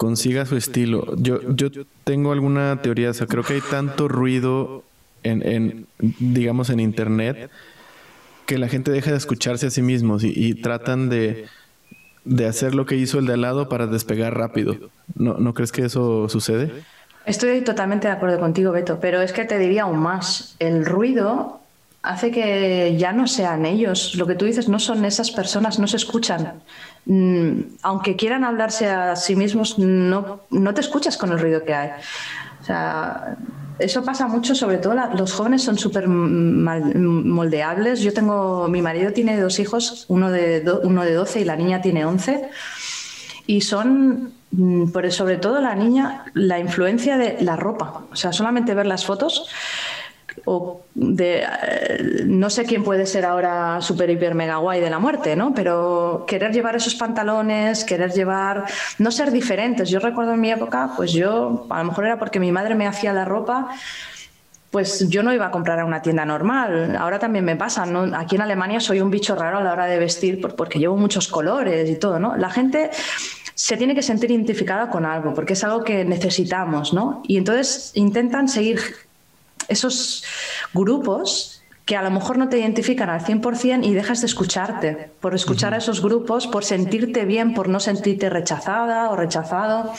consiga su estilo? Yo, yo tengo alguna teoría, o sea, creo que hay tanto ruido en, en, digamos, en internet que la gente deja de escucharse a sí mismos y, tratan de, de hacer lo que hizo el de al lado para despegar rápido. ¿No, ¿no crees que eso sucede? Estoy totalmente de acuerdo contigo, Beto, pero es que te diría aún más. El ruido hace que ya no sean ellos. Lo que tú dices, no son esas personas, no se escuchan. Mm, Aunque quieran hablarse a sí mismos, no, no te escuchas con el ruido que hay. O sea, eso pasa mucho, sobre todo los jóvenes son súper moldeables. Yo tengo, mi marido tiene dos hijos, uno de, do- uno de 12 y la niña tiene 11 y son, mm, sobre todo la niña, la influencia de la ropa. O sea, solamente ver las fotos o de eh, no sé quién puede ser ahora super hiper mega guay de la muerte, ¿no? Pero querer llevar esos pantalones, querer llevar no ser diferentes. Yo recuerdo en mi época, pues yo a lo mejor era porque mi madre me hacía la ropa pues yo no iba a comprar a una tienda normal. Ahora también me pasa. Aquí en Alemania soy un bicho raro a la hora de vestir por- porque llevo muchos colores y todo, ¿no? La gente se tiene que sentir identificada con algo porque es algo que necesitamos, ¿no? Y entonces intentan seguir esos grupos que a lo mejor no te identifican al 100% y dejas de escucharte, por escuchar a esos grupos, por sentirte bien, por no sentirte rechazada o rechazado.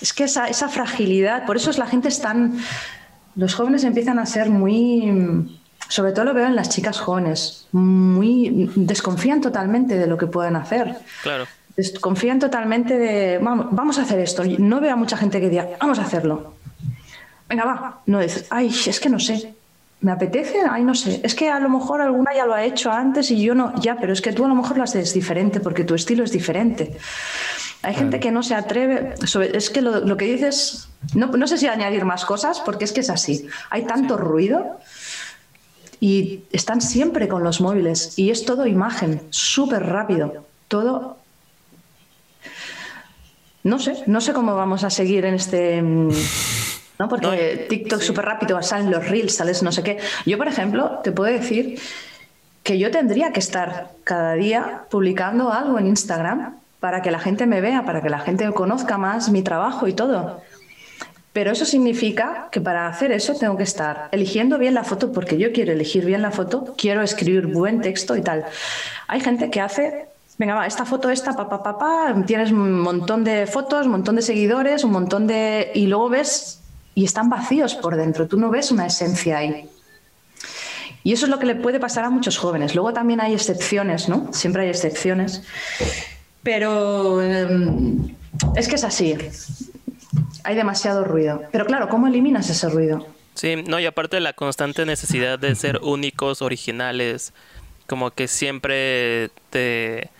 Es que esa, esa fragilidad, por eso es la gente es tan... Los jóvenes empiezan a ser muy... Sobre todo lo veo en las chicas jóvenes, muy desconfían totalmente de lo que pueden hacer. Claro. Desconfían totalmente de, vamos, vamos a hacer esto. No veo a mucha gente que diga, vamos a hacerlo. Venga, va. No dices, ay, es que no sé. ¿Me apetece? Ay, no sé. Es que a lo mejor alguna ya lo ha hecho antes y yo no. Ya, pero es que tú a lo mejor lo haces diferente porque tu estilo es diferente. Hay gente que no se atreve. sobre- es que lo, lo que dices. No, no sé si añadir más cosas porque es que es así. Hay tanto ruido y están siempre con los móviles y es todo imagen, súper rápido. Todo no sé, no sé cómo vamos a seguir en este. ¿No? Porque TikTok súper rápido, salen los reels, sales no sé qué. Yo, por ejemplo, te puedo decir que yo tendría que estar cada día publicando algo en Instagram para que la gente me vea, para que la gente conozca más mi trabajo y todo. Pero eso significa que para hacer eso tengo que estar eligiendo bien la foto porque yo quiero elegir bien la foto, quiero escribir buen texto y tal. Hay gente que hace, venga, va, esta foto, esta, pa, pa, pa, pa, tienes un montón de fotos, un montón de seguidores, un montón de... y luego ves y están vacíos por dentro, tú no ves una esencia ahí. Y eso es lo que le puede pasar a muchos jóvenes. Luego también hay excepciones, ¿no? Siempre hay excepciones. Pero em, es que es así. Hay demasiado ruido. Pero claro, ¿cómo eliminas ese ruido? Sí, no, y aparte la constante necesidad de ser únicos, originales, como que siempre te,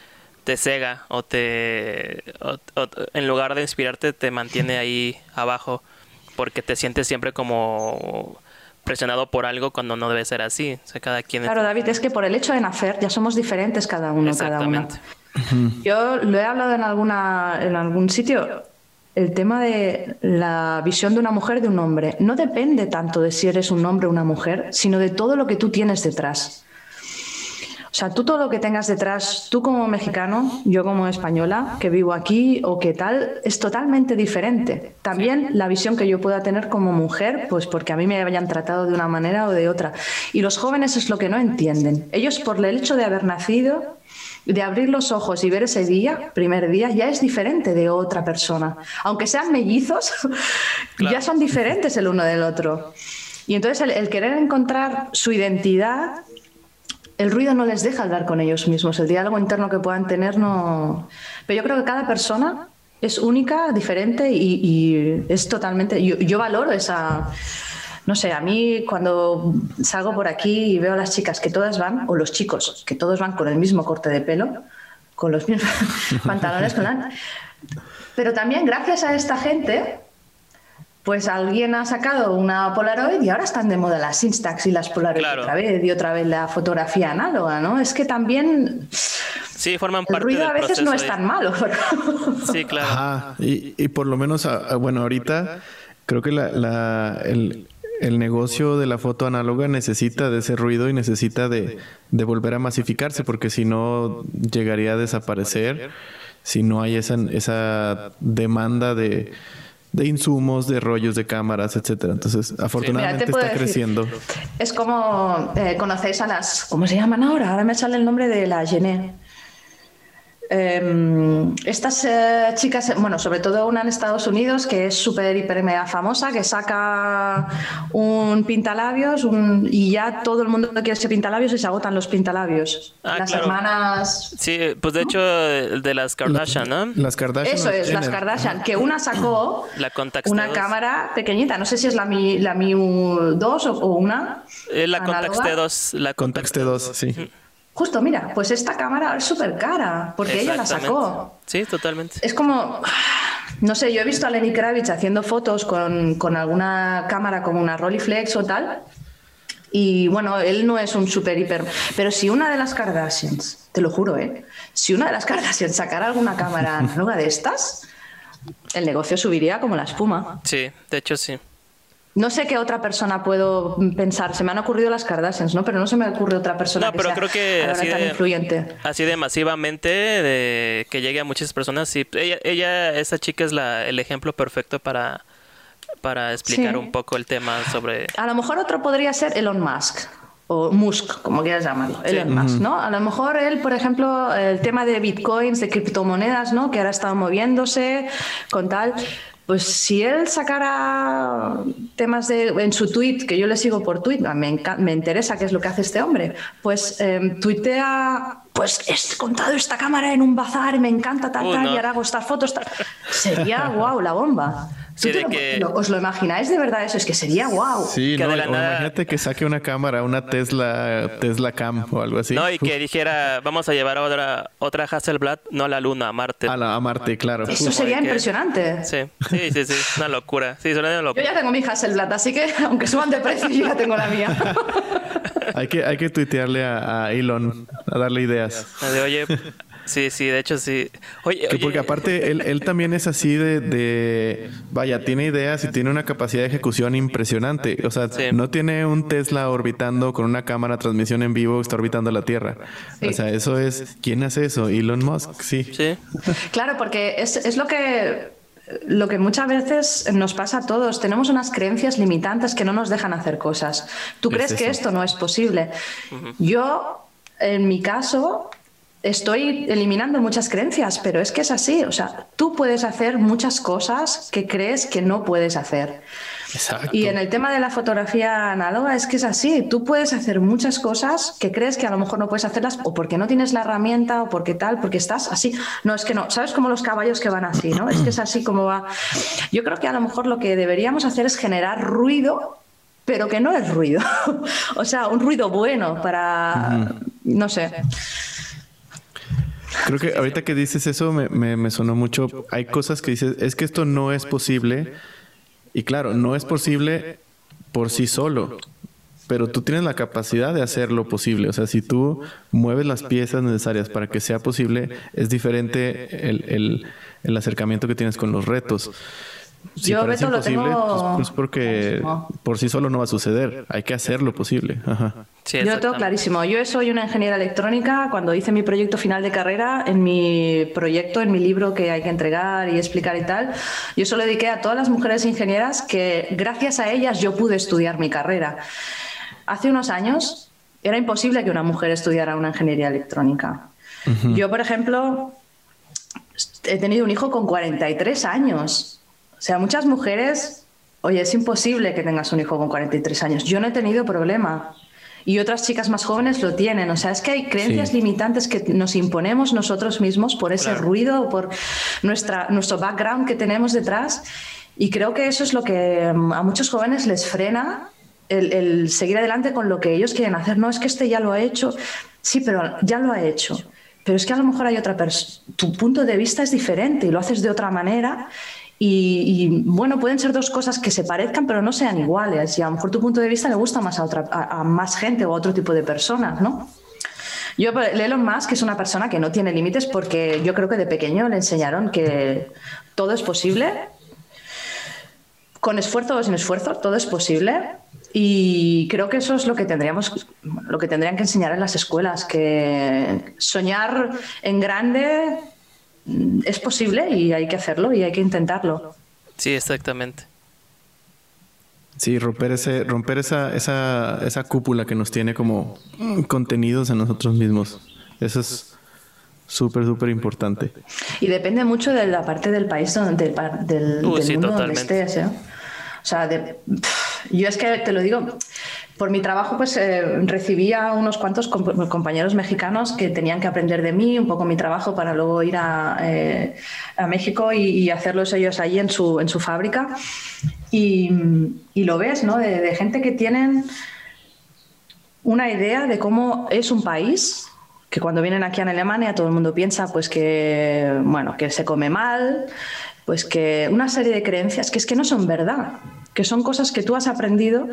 te cega o te, en lugar de inspirarte, te mantiene ahí abajo, porque te sientes siempre como presionado por algo cuando no debe ser así. O sea, cada quien... Claro, David, es que por el hecho de nacer ya somos diferentes cada uno, cada una. Exactamente. Yo lo he hablado en alguna en algún sitio. El tema de la visión de una mujer de un hombre no depende tanto de si eres un hombre o una mujer, sino de todo lo que tú tienes detrás. Sea, tú todo lo que tengas detrás, tú como mexicano, yo como española, que vivo aquí o que tal, es totalmente diferente. También la visión que yo pueda tener como mujer, pues porque a mí me hayan tratado de una manera o de otra. Y los jóvenes es lo que no entienden. Ellos por el hecho de haber nacido, de abrir los ojos y ver ese día, primer día, ya es diferente de otra persona. Aunque sean mellizos, ya son diferentes el uno del otro. Y entonces el, querer encontrar su identidad el ruido no les deja hablar con ellos mismos, el diálogo interno que puedan tener no... Pero yo creo que cada persona es única, diferente y, es totalmente... Yo, valoro esa... No sé, a mí cuando salgo por aquí y veo a las chicas que todas van, o los chicos, que todos van con el mismo corte de pelo, con los mismos pantalones, con la... Pero también gracias a esta gente pues alguien ha sacado una Polaroid y ahora están de moda las Instax y las Polaroid otra vez y otra vez la fotografía análoga, ¿no? Es que también sí forman parte el ruido a veces no es tan malo. sí, claro. y, por lo menos, ah, ah, bueno, ahorita creo que la, el, negocio de la foto análoga necesita de ese ruido y necesita de, de volver a masificarse porque si no llegaría a desaparecer si no hay esa, esa demanda de de insumos, de rollos de cámaras, etcétera. Entonces, afortunadamente está creciendo. Es como eh, conocéis a las, ¿cómo se llaman ahora? Ahora me sale el nombre de la Gené. Em, estas eh, chicas, bueno, sobre todo una en Estados Unidos que es súper, hiper, mega famosa, que saca un pintalabios y ya todo el mundo quiere ese pintalabios y se agotan los pintalabios. Ah, las hermanas. Sí, pues de hecho, de las Kardashian, ¿no? Las Kardashian. Eso es, las Kardashian, que una sacó la una cámara pequeñita, no sé si es la Mi, la Mi 2 o, una. la Contax T2. La Contax T2, sí. Justo, mira, pues esta cámara es súper cara, porque ella la sacó. Sí, totalmente. Es como, no sé, yo he visto a Lenny Kravitz haciendo fotos con, con alguna cámara como una Rolleiflex o tal. Y bueno, él no es un súper hiper. Pero si una de las Kardashians, te lo juro, ¿eh? Si una de las Kardashians sacara alguna cámara análoga de estas, el negocio subiría como la espuma. Sí, de hecho sí. No sé qué otra persona puedo pensar. Se me han ocurrido las Kardashians, ¿no? Pero no se me ocurre otra persona no, pero creo que así de, influyente. Así de masivamente, de que llegue a muchas personas. Sí, ella, ella esa chica es la, el ejemplo perfecto para, para explicar un poco el tema sobre... A lo mejor otro podría ser Elon Musk o Musk, como quieras llamarlo, Elon Musk, ¿no? A lo mejor él, por ejemplo, el tema de bitcoins, de criptomonedas, ¿no? Que ahora está moviéndose con tal, pues si él sacara temas de, en su tweet, que yo le sigo por tweet, me, me interesa qué es lo que hace este hombre, pues eh, tuitea, pues he contado esta cámara en un bazar, me encanta tal, tal, y ahora hago estas fotos, tal. Sería, wow, la bomba. ¿Os lo imagináis de verdad eso? Es que sería guau. Sí, no, imagínate que saque una cámara, una Tesla, Tesla Cam o algo así. No, y que dijera, vamos a llevar otra, otra Hasselblad, no a la Luna, a Marte. A, la, a Marte, claro. Eso sería impresionante. Sí, sí, sí, sí, una locura. Sí, una locura. Yo ya tengo mi Hasselblad, así que aunque suban de precio, yo ya tengo la mía. hay, que, hay que tuitearle a, Elon, a darle ideas. De, oye, Sí, sí, de hecho sí. Oye, Porque aparte él, él, también es así de, vaya, tiene ideas y tiene una capacidad de ejecución impresionante. O sea, no tiene un Tesla orbitando con una cámara transmisión en vivo, está orbitando la Tierra. O sea, eso es, ¿quién hace eso? Elon Musk, sí. Sí. Claro, porque es, es lo que lo que muchas veces nos pasa a todos, tenemos unas creencias limitantes que no nos dejan hacer cosas. Tú crees que esto no es posible. Yo, en mi caso, estoy eliminando muchas creencias, pero es que es así. O sea, tú puedes hacer muchas cosas que crees que no puedes hacer. Exacto. Y en el tema de la fotografía análoga es que es así. Tú puedes hacer muchas cosas que crees que a lo mejor no puedes hacerlas o porque no tienes la herramienta o porque tal, porque estás así. No, es que no. ¿Sabes como los caballos que van así, no? Es que es así como va. Yo creo que a lo mejor lo que deberíamos hacer es generar ruido pero que no es ruido. o sea, un ruido bueno para, no sé. Creo que ahorita que dices eso me, me, sonó mucho. Hay cosas que dices, es que esto no es posible. Y claro, no es posible por sí solo. Pero tú tienes la capacidad de hacerlo posible. O sea, si tú mueves las piezas necesarias para que sea posible, es diferente el, el, el acercamiento que tienes con los retos. Si Yo parece imposible, pues, pues, porque por sí solo no va a suceder. Hay que hacer lo posible. Yo lo tengo clarísimo. Yo soy una ingeniera electrónica. Cuando hice mi proyecto final de carrera, en mi proyecto, en mi libro que hay que entregar y explicar y tal, yo solo dediqué a todas las mujeres ingenieras que gracias a ellas yo pude estudiar mi carrera. Hace unos años era imposible que una mujer estudiara una ingeniería electrónica. Yo, por ejemplo, he tenido un hijo con 43 años o sea, muchas mujeres, oye, es imposible que tengas un hijo con 43 años. Yo no he tenido problema. Y otras chicas más jóvenes lo tienen. O sea, es que hay creencias limitantes que nos imponemos nosotros mismos por ese ruido, por nuestra, nuestro background que tenemos detrás. Y creo que eso es lo que mm, a muchos jóvenes les frena el, el, seguir adelante con lo que ellos quieren hacer. No es que este ya lo ha hecho, sí, pero ya lo ha hecho. Pero es que a lo mejor hay otra persona, tu punto de vista es diferente y lo haces de otra manera y, bueno, pueden ser dos cosas que se parezcan, pero no sean iguales. Y a lo mejor tu punto de vista le gusta más a, otra, a, más gente o a otro tipo de personas, ¿no? Yo, Elon Musk es una persona que no tiene límites porque yo creo que de pequeño le enseñaron que todo es posible. Con esfuerzo o sin esfuerzo, todo es posible. Y creo que eso es lo que tendríamos, lo que tendrían que enseñar en las escuelas, que soñar en grande es posible y hay que hacerlo y hay que intentarlo. Sí, exactamente. Sí, romper ese, romper esa, esa, esa cúpula que nos tiene como contenidos en nosotros mismos. Eso es súper, súper importante. Y depende mucho de la parte del país donde, del, del, mundo donde estés. ¿eh? O sea, yo es que te lo digo, por mi trabajo, pues eh, recibía unos cuantos compañeros mexicanos que tenían que aprender de mí, un poco mi trabajo, para luego ir a, eh, México y, hacerlos ellos allí en su, en su fábrica. Y, lo ves, ¿no? De, gente que tienen una idea de cómo es un país, que cuando vienen aquí a Alemania todo el mundo piensa pues que, bueno, que se come mal, pues que una serie de creencias que es que no son verdad, que son cosas que tú has aprendido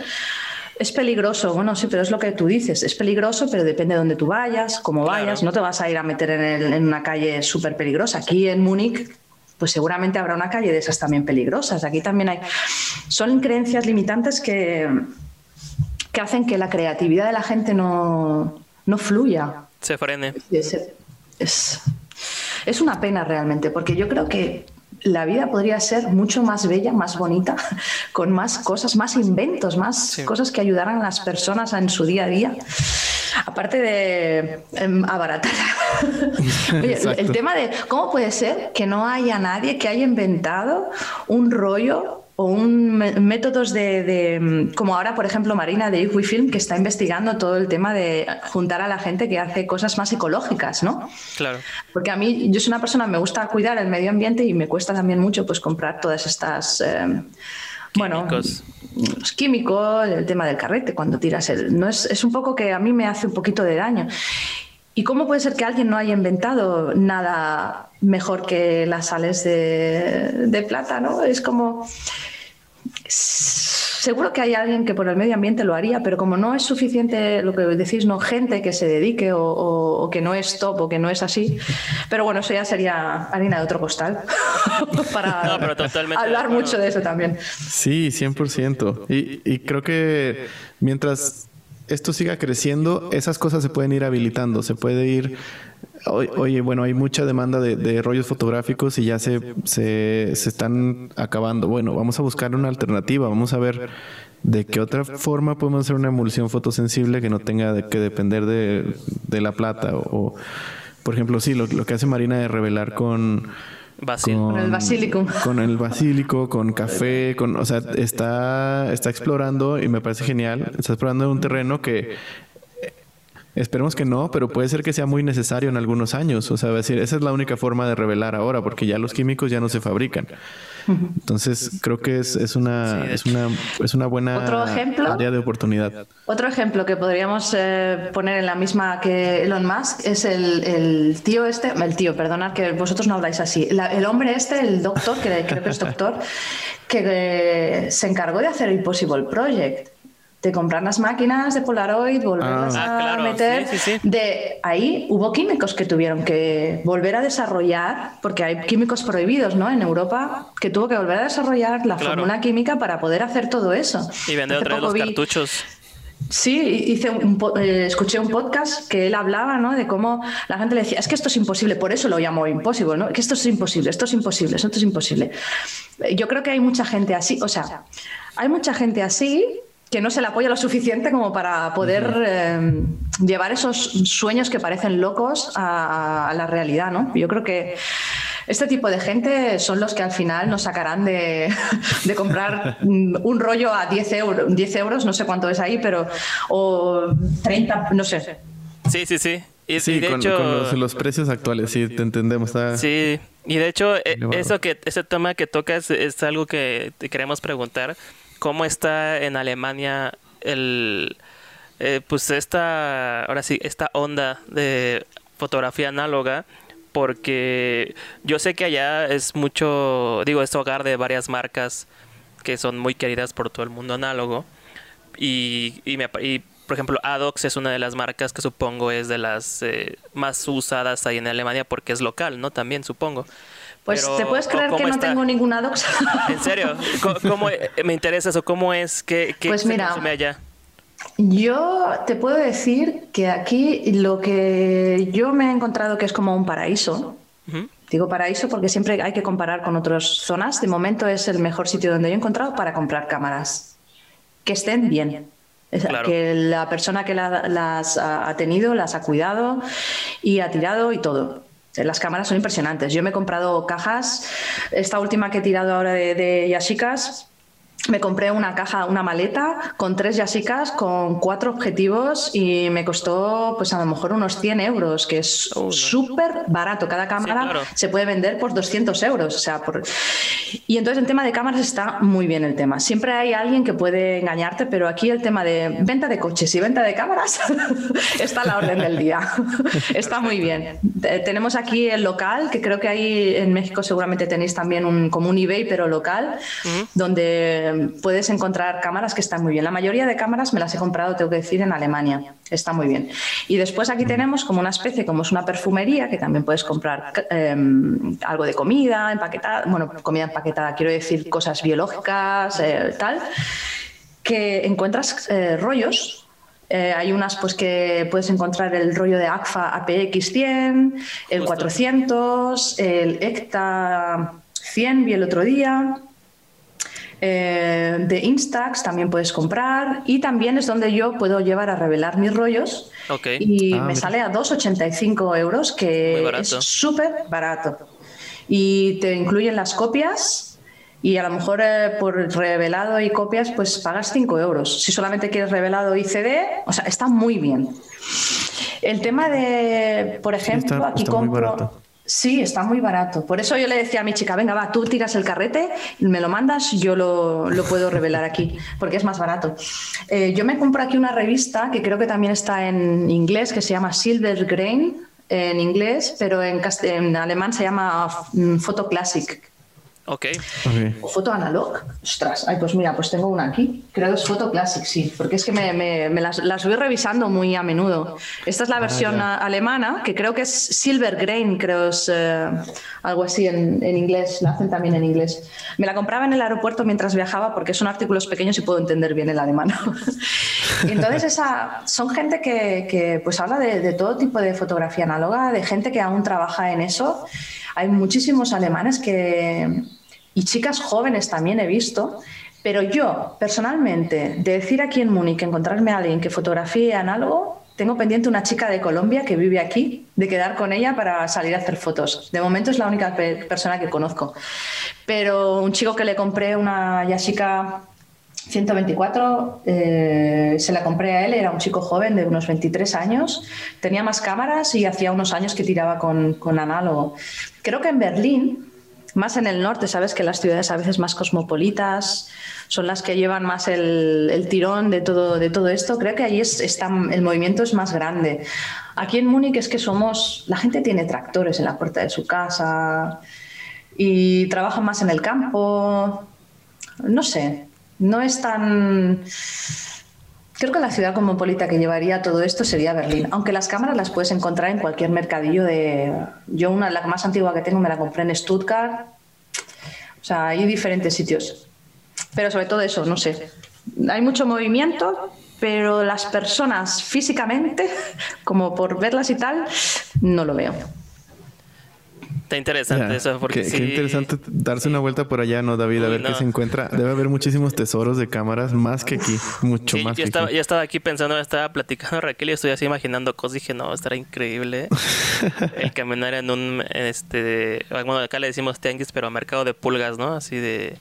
es peligroso, bueno, sí, pero es lo que tú dices. Es peligroso, pero depende de dónde tú vayas, cómo vayas. No te vas a ir a meter en, una calle súper peligrosa. Aquí en Múnich, pues seguramente habrá una calle de esas también peligrosas. Aquí también hay. Son creencias limitantes que, que hacen que la creatividad de la gente no, no fluya. Se frene. es, es una pena realmente, porque yo creo que la vida podría ser mucho más bella, más bonita, con más cosas, más inventos, más cosas que ayudaran a las personas en su día a día. Aparte de em, abaratar. el tema de cómo puede ser que no haya nadie que haya inventado un rollo o un métodos de, mm, como ahora por ejemplo Marina de Film que está investigando todo el tema de juntar a la gente que hace cosas más ecológicas, ¿no? Claro. Porque a mí yo soy una persona me gusta cuidar el medio ambiente y me cuesta también mucho pues comprar todas estas eh, bueno, los químicos, el tema del carrete cuando tiras el no es, es un poco que a mí me hace un poquito de daño. ¿Y cómo puede ser que alguien no haya inventado nada mejor que las sales de, de plata, ¿no? Es como seguro que hay alguien que por el medio ambiente lo haría, pero como no es suficiente lo que decís, no gente que se dedique o, que no es top o que no es así. Pero bueno, eso ya sería harina de otro costal para hablar mucho de eso también. Sí, 100%. Y, y creo que mientras esto siga creciendo, esas cosas se pueden ir habilitando, se puede ir Oye, bueno, hay mucha demanda de, rollos fotográficos y ya se, se, están acabando. Bueno, vamos a buscar una alternativa, vamos a ver de qué otra forma podemos hacer una emulsión fotosensible que no tenga que depender de, la plata. O, por ejemplo, sí, lo, que hace Marina de revelar con... con, el basílico. Con el basílico, con café, con, o sea, está, está explorando y me parece genial. Está explorando un terreno que Esperemos que no, pero puede ser que sea muy necesario en algunos años. O sea, decir, esa es la única forma de revelar ahora, porque ya los químicos ya no se fabrican. Entonces, creo que es, es, una, es, una, es una buena área de oportunidad. Otro ejemplo que podríamos eh, poner en la misma que Elon Musk es el, tío este, el tío, perdonad que vosotros no habláis así, el hombre este, el doctor, que creo que es doctor, que eh, se encargó de hacer el Impossible Project de comprar las máquinas de Polaroid, volverlas ah. a meter. De ahí hubo químicos que tuvieron que volver a desarrollar, porque hay químicos prohibidos, ¿no? En Europa, que tuvo que volver a desarrollar la fórmula química para poder hacer todo eso. Y vender otra vez los cartuchos. Sí, hice un, eh, escuché un podcast que él hablaba ¿no? de cómo la gente le decía, es que esto es imposible, por eso lo llamo imposible, ¿no? que esto es imposible, esto es imposible, esto es imposible. Yo creo que hay mucha gente así, o sea, hay mucha gente así que no se le apoya lo suficiente como para poder eh, llevar esos sueños que parecen locos a, a, la realidad, ¿no? Yo creo que este tipo de gente son los que al final nos sacarán de, comprar un rollo a 10 euros, 10 euros, no sé cuánto es ahí, pero o 30, no sé. Sí, sí, sí. Y, sí, de con, hecho, los, precios actuales, sí, te entendemos. Sí, y de hecho, eh, eso que, ese tema que tocas es algo que te queremos preguntar. ¿Cómo está en Alemania el, eh, pues esta, ahora sí, esta onda de fotografía análoga? porque yo sé que allá es mucho, digo, es hogar de varias marcas que son muy queridas por todo el mundo análogo. Y, y, me, por ejemplo, Adox es una de las marcas que supongo es de las eh, más usadas ahí en Alemania porque es local, ¿no? También supongo. Pues te puedes creer que no tengo ningún Adox. ¿En serio? ¿Cómo, me interesa eso? ¿Cómo es? ¿Qué, qué pues mira, allá? Yo te puedo decir que aquí lo que yo me he encontrado que es como un paraíso. Digo paraíso porque siempre hay que comparar con otras zonas. De momento es el mejor sitio donde yo he encontrado para comprar cámaras. Que estén bien. Que la persona que las ha tenido las ha cuidado y ha tirado y todo. Las cámaras son impresionantes. Yo me he comprado cajas. Esta última que he tirado ahora de, Yashicas me compré una caja, una maleta con tres yasicas, con cuatro objetivos y me costó pues a lo mejor unos 100 euros, que es súper barato. Cada cámara se puede vender por 200 euros. O sea, por... Y entonces el tema de cámaras está muy bien el tema. Siempre hay alguien que puede engañarte, pero aquí el tema de venta de coches y venta de cámaras está a la orden del día. está muy bien. Tenemos aquí el local, que creo que ahí en México seguramente tenéis también un, como un eBay, pero local, donde puedes encontrar cámaras que están muy bien. La mayoría de cámaras me las he comprado, tengo que decir, en Alemania. Está muy bien. Y después aquí tenemos como una especie, como es una perfumería, que también puedes comprar em, algo de comida empaquetada, bueno, comida empaquetada, quiero decir cosas biológicas, eh, tal, que encuentras eh, rollos eh, hay unas pues que puedes encontrar el rollo de ACFA APX100, el 400, el ECTA 100 vi el otro día. Eh, de Instax también puedes comprar y también es donde yo puedo llevar a revelar mis rollos y ah, me sale a 2,85 euros que es súper barato. Y te incluyen las copias y a lo mejor eh, por revelado y copias pues pagas 5 euros. Si solamente quieres revelado y CD o sea está muy bien. El tema de por ejemplo aquí compro Sí, está muy barato. Por eso yo le decía a mi chica, venga, va, tú tiras el carrete, me lo mandas, yo lo, puedo revelar aquí, porque es más barato. Eh, yo me compro aquí una revista que creo que también está en inglés, que se llama Silver Grain, en inglés, pero en, alemán se llama mm, Photo Classic. Ok. ¿O foto analog? Ostras, ay, pues mira, pues tengo una aquí. Creo que es foto classic, sí, porque es que me, las, voy revisando muy a menudo. Esta es la ah, versión alemana, que creo que es Silver Grain, creo es eh, algo así en, inglés, la hacen también en inglés. Me la compraba en el aeropuerto mientras viajaba porque son artículos pequeños y puedo entender bien el alemán. y entonces esa, son gente que, pues habla de, de todo tipo de fotografía análoga, de gente que aún trabaja en eso. Hay muchísimos alemanes que, y chicas jóvenes también he visto, pero yo personalmente, de decir aquí en Múnich, encontrarme a alguien que fotografíe análogo, tengo pendiente una chica de Colombia que vive aquí, de quedar con ella para salir a hacer fotos. De momento es la única persona que conozco. Pero un chico que le compré una Yashica 124, eh, se la compré a él, era un chico joven de unos 23 años, tenía más cámaras y hacía unos años que tiraba con, análogo. Creo que en Berlín, más en el norte, sabes que las ciudades a veces más cosmopolitas son las que llevan más el, tirón de todo, de todo esto. Creo que allí está, el movimiento es más grande. Aquí en Múnich es que somos, la gente tiene tractores en la puerta de su casa y trabaja más en el campo. No sé, no es tan Creo que la ciudad cosmopolita que llevaría todo esto sería Berlín, aunque las cámaras las puedes encontrar en cualquier mercadillo de... Yo una, la más antigua que tengo, me la compré en Stuttgart. O sea, hay diferentes sitios. Pero sobre todo eso, no sé. Hay mucho movimiento, pero las personas físicamente, como por verlas y tal, no lo veo. Está interesante eso, porque qué, interesante darse una vuelta por allá, ¿no, David? A ver qué se encuentra. Debe haber muchísimos tesoros de cámaras, más que aquí, mucho más yo que estaba, aquí. Yo estaba aquí pensando, estaba platicando Raquel y estoy así imaginando cosas dije, no, estará increíble el caminar en un, este, bueno, acá le decimos tianguis, pero mercado de pulgas, ¿no? Así de...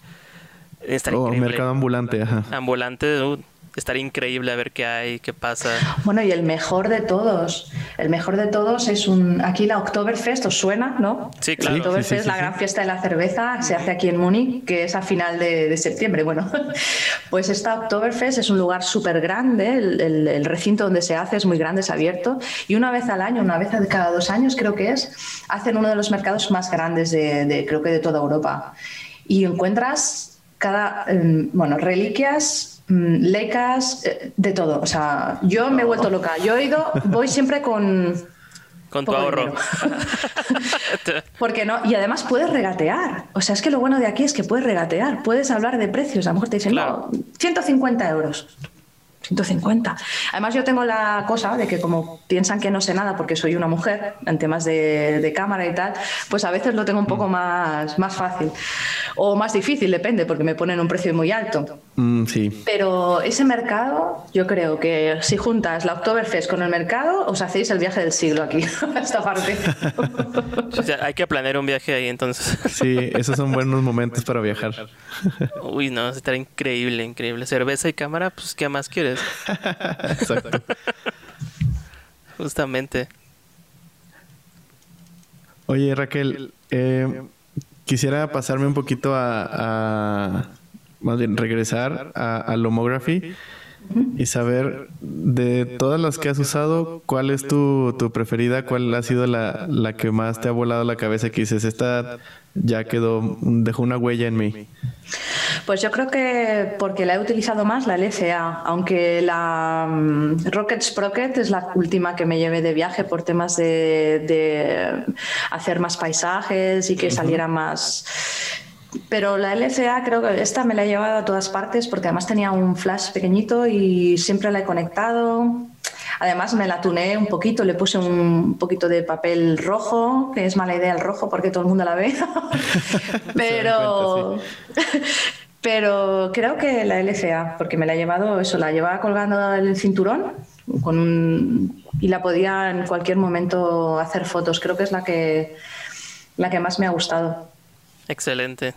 Estaría oh, increíble. mercado ambulante, ajá. Ambulante, uh, estaría increíble a ver qué hay, qué pasa. Bueno, y el mejor de todos, el mejor de todos es un, aquí la Oktoberfest, ¿os suena, no? Sí, claro. La Oktoberfest, sí, sí, sí, la gran fiesta de la cerveza, se hace aquí en Múnich, que es a final de, de septiembre. Bueno, pues esta Oktoberfest es un lugar súper grande, el, el, el, recinto donde se hace es muy grande, es abierto, y una vez al año, una vez cada dos años creo que es, hacen uno de los mercados más grandes de, de creo que de toda Europa. Y encuentras cada, bueno, reliquias lecas, eh, de todo. O sea, yo me he vuelto loca. Yo he ido, voy siempre con. Con tu ahorro. Porque no, y además puedes regatear. O sea, es que lo bueno de aquí es que puedes regatear, puedes hablar de precios. A lo mejor te dicen, claro. no, 150 euros. 150. Además, yo tengo la cosa de que como piensan que no sé nada porque soy una mujer en temas de, de cámara y tal, pues a veces lo tengo un poco más, más fácil. O más difícil, depende, porque me ponen un precio muy alto. Mm, sí. Pero ese mercado, yo creo que si juntas la Oktoberfest con el mercado, os hacéis el viaje del siglo aquí, a esta parte. o sea, hay que planear un viaje ahí entonces. sí, esos son buenos momentos para viajar. Uy, no, estará increíble, increíble. Cerveza y cámara, pues, ¿qué más quieres? Exacto. Justamente. Oye, Raquel, eh, quisiera pasarme un poquito a, a más bien regresar a, a Lomography y saber de todas las que has usado, ¿cuál es tu, tu preferida? ¿Cuál ha sido la, la, que más te ha volado la cabeza que dices, esta ya quedó, dejó una huella en mí? Pues yo creo que porque la he utilizado más la LCA, aunque la um, Rocket Sprocket es la última que me llevé de viaje por temas de, de hacer más paisajes y que saliera más pero la LCA creo que esta me la he llevado a todas partes porque además tenía un flash pequeñito y siempre la he conectado. Además me la tuneé un poquito, le puse un poquito de papel rojo, que es mala idea el rojo porque todo el mundo la ve. pero, pero creo que la LCA, porque me la he llevado, eso, la llevaba colgando el cinturón con un, y la podía en cualquier momento hacer fotos. Creo que es la que, la que más me ha gustado. Excelente.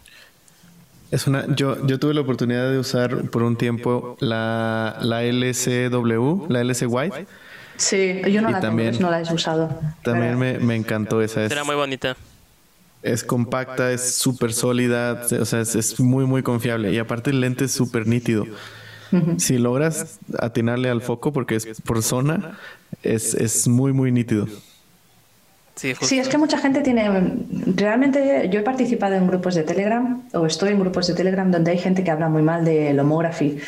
Es una, yo, yo tuve la oportunidad de usar por un tiempo la, la LCW, la LC White. Sí, yo no y la también, tengo, no la he usado. También me, me, encantó esa. Es, Era muy bonita. Es compacta, es súper sólida, o sea, es, es, muy, muy confiable. Y aparte el lente es súper nítido. Uh -huh. Si logras atinarle al foco, porque es por zona, es, es muy, muy nítido. Sí, sí, es que mucha gente tiene. Realmente, yo he participado en grupos de Telegram, o estoy en grupos de Telegram donde hay gente que habla muy mal de Lomography,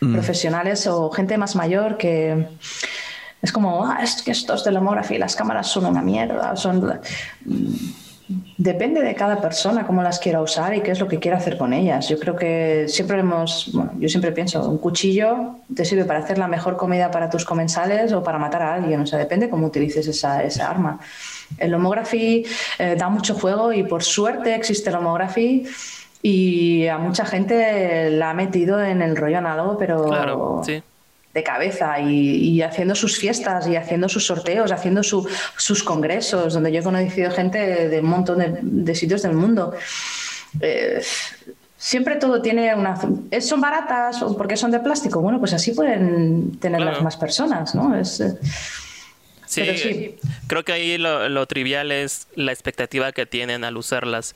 mm. profesionales o gente más mayor que. Es como, ah, es que estos de Lomography, las cámaras son una mierda. Son. Depende de cada persona cómo las quiera usar y qué es lo que quiera hacer con ellas. Yo creo que siempre hemos, bueno, yo siempre pienso, un cuchillo te sirve para hacer la mejor comida para tus comensales o para matar a alguien. O sea, depende cómo utilices esa, esa arma. El homography eh, da mucho juego y por suerte existe el homography y a mucha gente la ha metido en el rollo análogo, pero claro, sí. de cabeza y, y, haciendo sus fiestas y haciendo sus sorteos, haciendo su, sus congresos, donde yo he conocido gente de, un montón de, de, sitios del mundo. Eh, siempre todo tiene una... ¿Son baratas o porque son de plástico? Bueno, pues así pueden tenerlas claro. más personas, ¿no? Es... Eh, Sí, sí, creo que ahí lo, lo, trivial es la expectativa que tienen al usarlas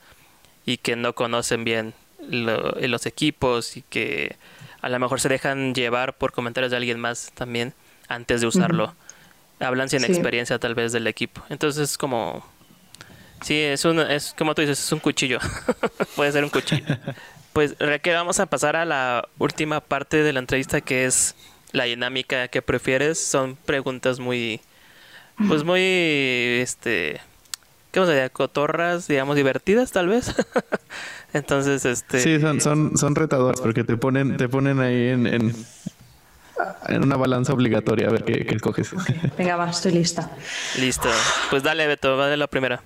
y que no conocen bien lo, los equipos y que a lo mejor se dejan llevar por comentarios de alguien más también antes de usarlo. Uh -huh. Hablan sin sí. experiencia tal vez del equipo. Entonces es como... Sí, es, un, es como tú dices, es un cuchillo. Puede ser un cuchillo. pues Raquel, vamos a pasar a la última parte de la entrevista que es la dinámica que prefieres son preguntas muy, pues muy, este, ¿qué vamos a decir? Cotorras, digamos, divertidas tal vez. Entonces, este... Sí, son, son, son retadoras porque te ponen, te ponen ahí en, en, en una balanza obligatoria a ver qué, qué escoges. Venga, va, estoy lista. Listo. Pues dale, Beto, va de la primera.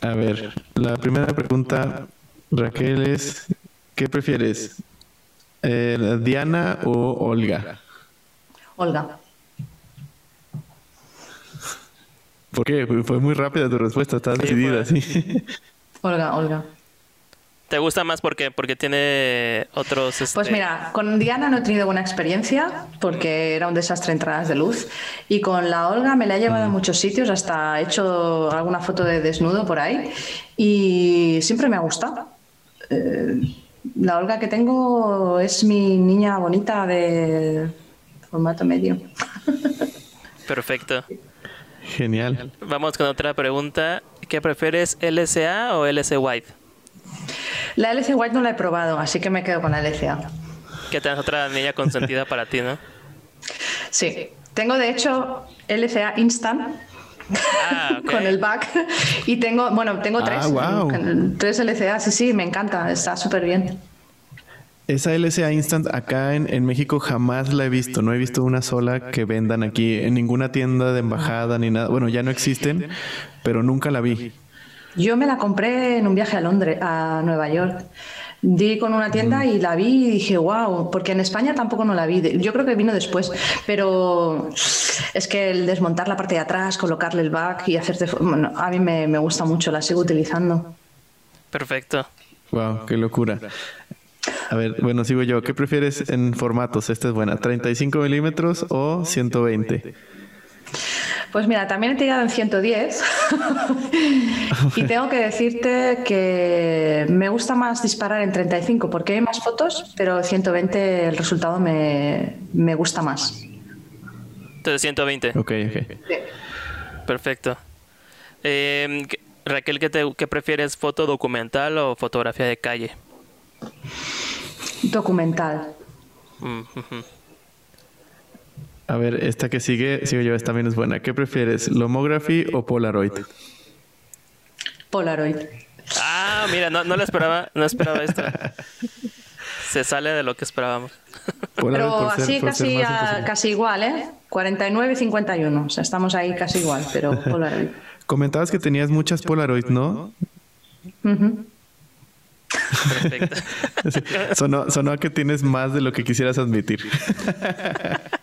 A ver, la primera pregunta, Raquel, es, ¿qué prefieres? Eh, ¿Diana o Olga? Olga. ¿Por qué? Fue muy rápida tu respuesta, estás decidida, sí. Olga, Olga. ¿Te gusta más porque porque tiene otros este... Pues mira, con Diana no he tenido buena experiencia porque era un desastre entradas de luz y con la Olga me la he llevado a muchos sitios, hasta he hecho alguna foto de desnudo por ahí y siempre me ha gustado. Eh, la Olga que tengo es mi niña bonita de formato medio. Perfecto. Genial. Vamos con otra pregunta. ¿Qué prefieres, LSA o LC White? La LC White no la he probado, así que me quedo con la LCA. Que tengas otra niña consentida para ti, ¿no? Sí. Tengo de hecho LCA Instant Ah, con el back y tengo, bueno, tengo tres. Ah, wow. Tres LCA, sí, sí, me encanta, está súper bien. Esa LCA Instant acá en, en México jamás la he visto. No he visto una sola que vendan aquí en ninguna tienda de embajada ni nada. Bueno, ya no existen, pero nunca la vi. Yo me la compré en un viaje a Londres, a Nueva York. Di con una tienda y la vi y dije, wow, porque en España tampoco no la vi. Yo creo que vino después, pero es que el desmontar la parte de atrás, colocarle el back y hacerte. Bueno, a mí me, me gusta mucho, la sigo utilizando. Perfecto. Wow, qué locura. A ver, bueno, sigo yo. ¿Qué prefieres en formatos? Esta es buena. ¿35 milímetros o 120? Pues mira, también he tirado en 110 y tengo que decirte que me gusta más disparar en 35 porque hay más fotos, pero 120 el resultado me, me gusta más. Entonces 120. Ok, ok. Perfecto. Eh, ¿qué- Raquel, ¿qué, te, ¿qué prefieres? ¿Foto documental o fotografía de calle? Documental. A ver, esta que sigue, sigo yo, esta también es buena. ¿Qué prefieres? ¿Lomography o Polaroid? Polaroid. Ah, mira, no, no la esperaba, no esperaba esto. Se sale de lo que esperábamos. Polaroid Pero ser- así casi, a- casi igual, ¿eh? 49 y 51. O sea, estamos ahí casi igual, pero Polaroid. Comentabas que tenías muchas Polaroid, ¿no? Ujú. Perfecto. Sí. Sonó, sonó a que tienes más de lo que quisieras admitir.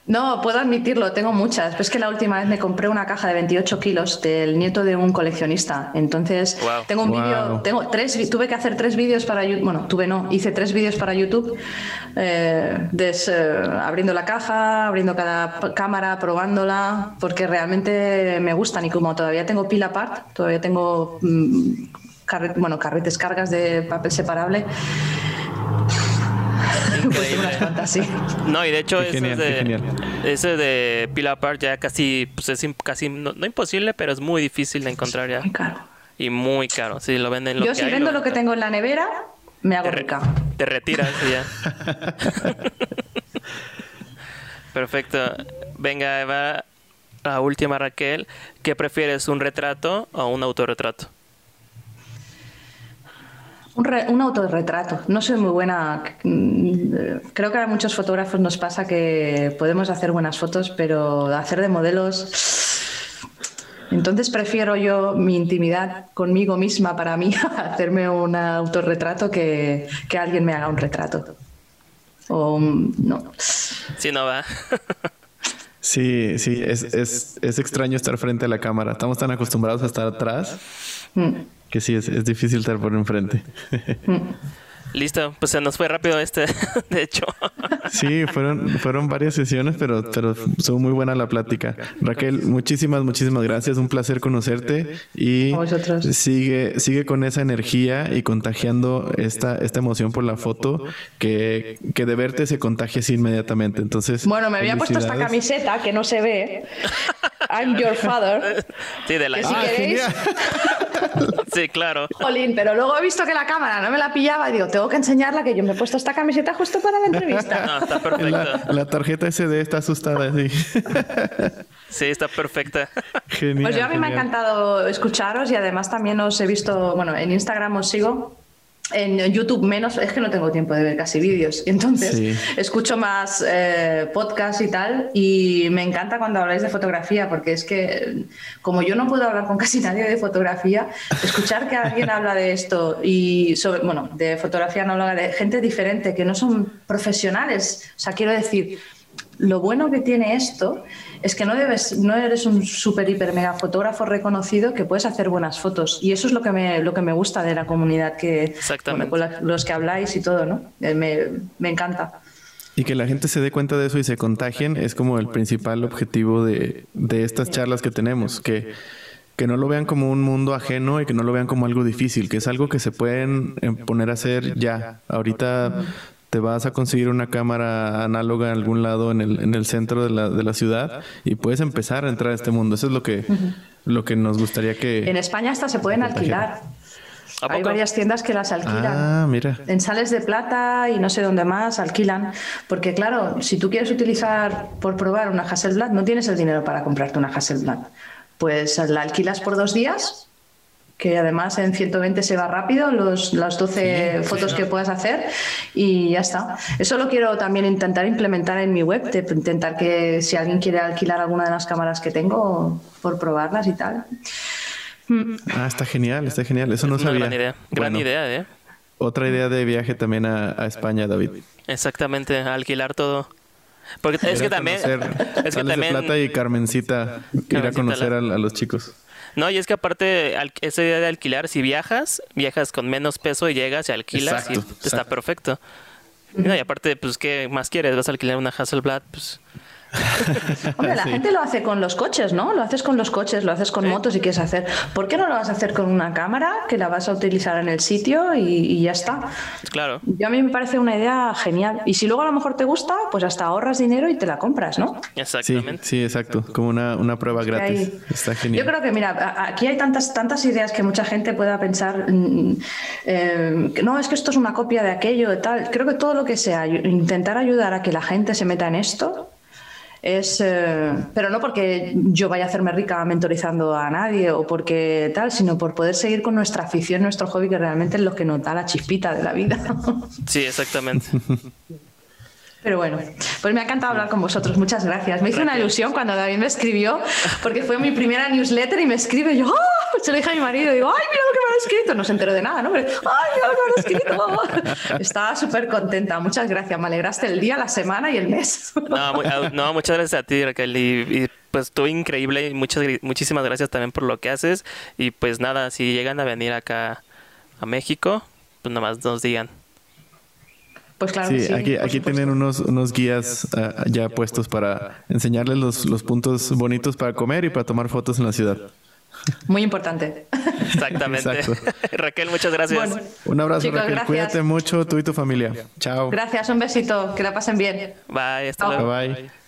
No, puedo admitirlo, tengo muchas. Pero es que la última vez me compré una caja de 28 kilos del nieto de un coleccionista. Entonces, Wow. tengo un Wow. vídeo, tengo tres, tuve que hacer tres vídeos para YouTube. Bueno, tuve no, hice tres vídeos para YouTube, eh, des- eh, abriendo la caja, abriendo cada cámara, probándola, porque realmente me gustan. Y como todavía tengo pila apart, todavía tengo mm, carre- bueno, carretes, cargas de papel separable. Pues unas cuantas, sí. No, y de hecho, ese, genial, de, ese de Pila Apart ya casi, pues es casi, no, no imposible, pero es muy difícil de encontrar ya. Muy caro. Y muy caro. Si lo venden lo Yo que si hay, vendo lo que tengo en la nevera, me hago te, re- rica. te retiras ya. Perfecto. Venga, Eva, la última Raquel. ¿Qué prefieres, un retrato o un autorretrato? Un, re- un autorretrato. No soy muy buena. mm, Creo que a muchos fotógrafos nos pasa que podemos hacer buenas fotos, pero hacer de modelos. Entonces prefiero yo mi intimidad conmigo misma para mí, hacerme un autorretrato que, que alguien me haga un retrato. O un- no. Si no va. Sí, sí, es, es, es extraño estar frente a la cámara. Estamos tan acostumbrados a estar atrás Mm. que sí, es, es difícil estar por enfrente. Listo, pues se nos fue rápido este, de hecho. Sí, fueron, fueron varias sesiones, pero, pero estuvo muy buena la plática. Raquel, muchísimas, muchísimas gracias. Un placer conocerte y sigue, sigue con esa energía y contagiando esta, esta emoción por la foto que, que de verte se contagia así inmediatamente. Entonces, Bueno, me había puesto esta camiseta que no se ve. I'm your father. Sí, de la Que si Ah, queréis, genial. Sí, claro. Jolín, pero luego he visto que la cámara no me la pillaba y digo, tengo que enseñarla que yo me he puesto esta camiseta justo para la entrevista. No, está perfecto. La, la tarjeta SD está asustada, sí. Sí, está perfecta. Genial. Pues yo a mí me ha encantado escucharos y además también os he visto, bueno, en Instagram os sigo. En YouTube menos, es que no tengo tiempo de ver casi vídeos. Y entonces Sí. escucho más eh, podcasts y tal. Y me encanta cuando habláis de fotografía, porque es que, como yo no puedo hablar con casi nadie de fotografía, escuchar que alguien habla de esto y sobre, bueno, de fotografía no habla de gente diferente que no son profesionales. O sea, quiero decir, lo bueno que tiene esto es que no debes, no eres un super hiper mega fotógrafo reconocido que puedes hacer buenas fotos. Y eso es lo que me, lo que me gusta de la comunidad que con la- los que habláis y todo, ¿no? Eh, Me, me encanta. Y que la gente se dé cuenta de eso y se contagien es como el principal objetivo de, de estas charlas que tenemos, que, que no lo vean como un mundo ajeno y que no lo vean como algo difícil, que es algo que se pueden eh, poner a hacer ya. Ahorita te vas a conseguir una cámara análoga en algún lado en el, en el centro de la, de la ciudad y puedes empezar a entrar a este mundo. Eso es lo que, lo que nos gustaría que... En España hasta se pueden alquilar. ¿A Hay varias tiendas que las alquilan. Ah, mira. En Sales de Plata y no sé dónde más alquilan. Porque claro, si tú quieres utilizar por probar una Hasselblad, no tienes el dinero para comprarte una Hasselblad. Pues la alquilas por dos días, que además en 120 se va rápido, los, las 12 fotos que puedas hacer y ya está. Eso lo quiero también intentar implementar en mi web, de intentar que si alguien quiere alquilar alguna de las cámaras que tengo, por probarlas y tal. Ah, está genial, está genial. Eso no Es una sabía. gran idea. Gran Bueno, idea, ¿eh? Otra idea de viaje también a, a España, David. Exactamente, alquilar todo. Porque es que Ir a también. conocer Es que también. Plata y Carmencita, ir a Carmencita conocer la- a, a los chicos. No, y es que aparte, esa idea de alquilar, si viajas, viajas con menos peso y llegas y alquilas Exacto, y está exacto. perfecto. No, y aparte, pues, ¿qué más quieres? ¿Vas a alquilar una Hasselblad? Pues, Hombre, la gente lo hace con los coches, ¿no? Lo haces con los coches, lo haces con motos y quieres hacer. ¿Por qué no lo vas a hacer con una cámara que la vas a utilizar en el sitio y, y ya está? claro. Yo a mí me parece una idea genial. Y si luego a lo mejor te gusta, pues hasta ahorras dinero y te la compras, ¿no? Exactamente. sí, exacto. Como una, una prueba gratis. Ahí- Está genial. Yo creo que, mira, aquí hay tantas, tantas ideas que mucha gente pueda pensar, mm, eh, que no, es que esto es una copia de aquello, de tal. Creo que todo lo que sea, intentar ayudar a que la gente se meta en esto, es, eh, pero no porque yo vaya a hacerme rica mentorizando a nadie o porque tal, sino por poder seguir con nuestra afición, nuestro hobby, que realmente es lo que nos da la chispita de la vida. Sí, exactamente. Pero bueno, pues me ha encantado hablar con vosotros. Muchas gracias. Me hizo una ilusión cuando David me escribió, porque fue mi primera newsletter y me escribe y yo, ¡ah! se lo dije a mi marido, digo, ¡ay, mira lo que me han escrito! No se enteró de nada, ¿no? Pero, ¡ay, mira lo que me han escrito! Estaba súper contenta. Muchas gracias. Me alegraste el día, la semana y el mes. No, ah, no, muchas gracias a ti, Raquel. Y, y, pues tú increíble. Y muchas, muchísimas gracias también por lo que haces. Y pues nada, si llegan a venir acá a México, pues nomás nos digan. Pues claro Sí, que sí. aquí, aquí tienen unos, unos guías ah, ya puestos para enseñarles los, los puntos bonitos para comer y para tomar fotos en la ciudad. Muy importante. Exactamente. Exacto. Raquel, muchas gracias. Bueno, Un abrazo, Chicos, Raquel. gracias. Cuídate mucho, tú y tu familia. Chao. gracias, un besito. Que la pasen bien. Bye, hasta luego. Bye bye.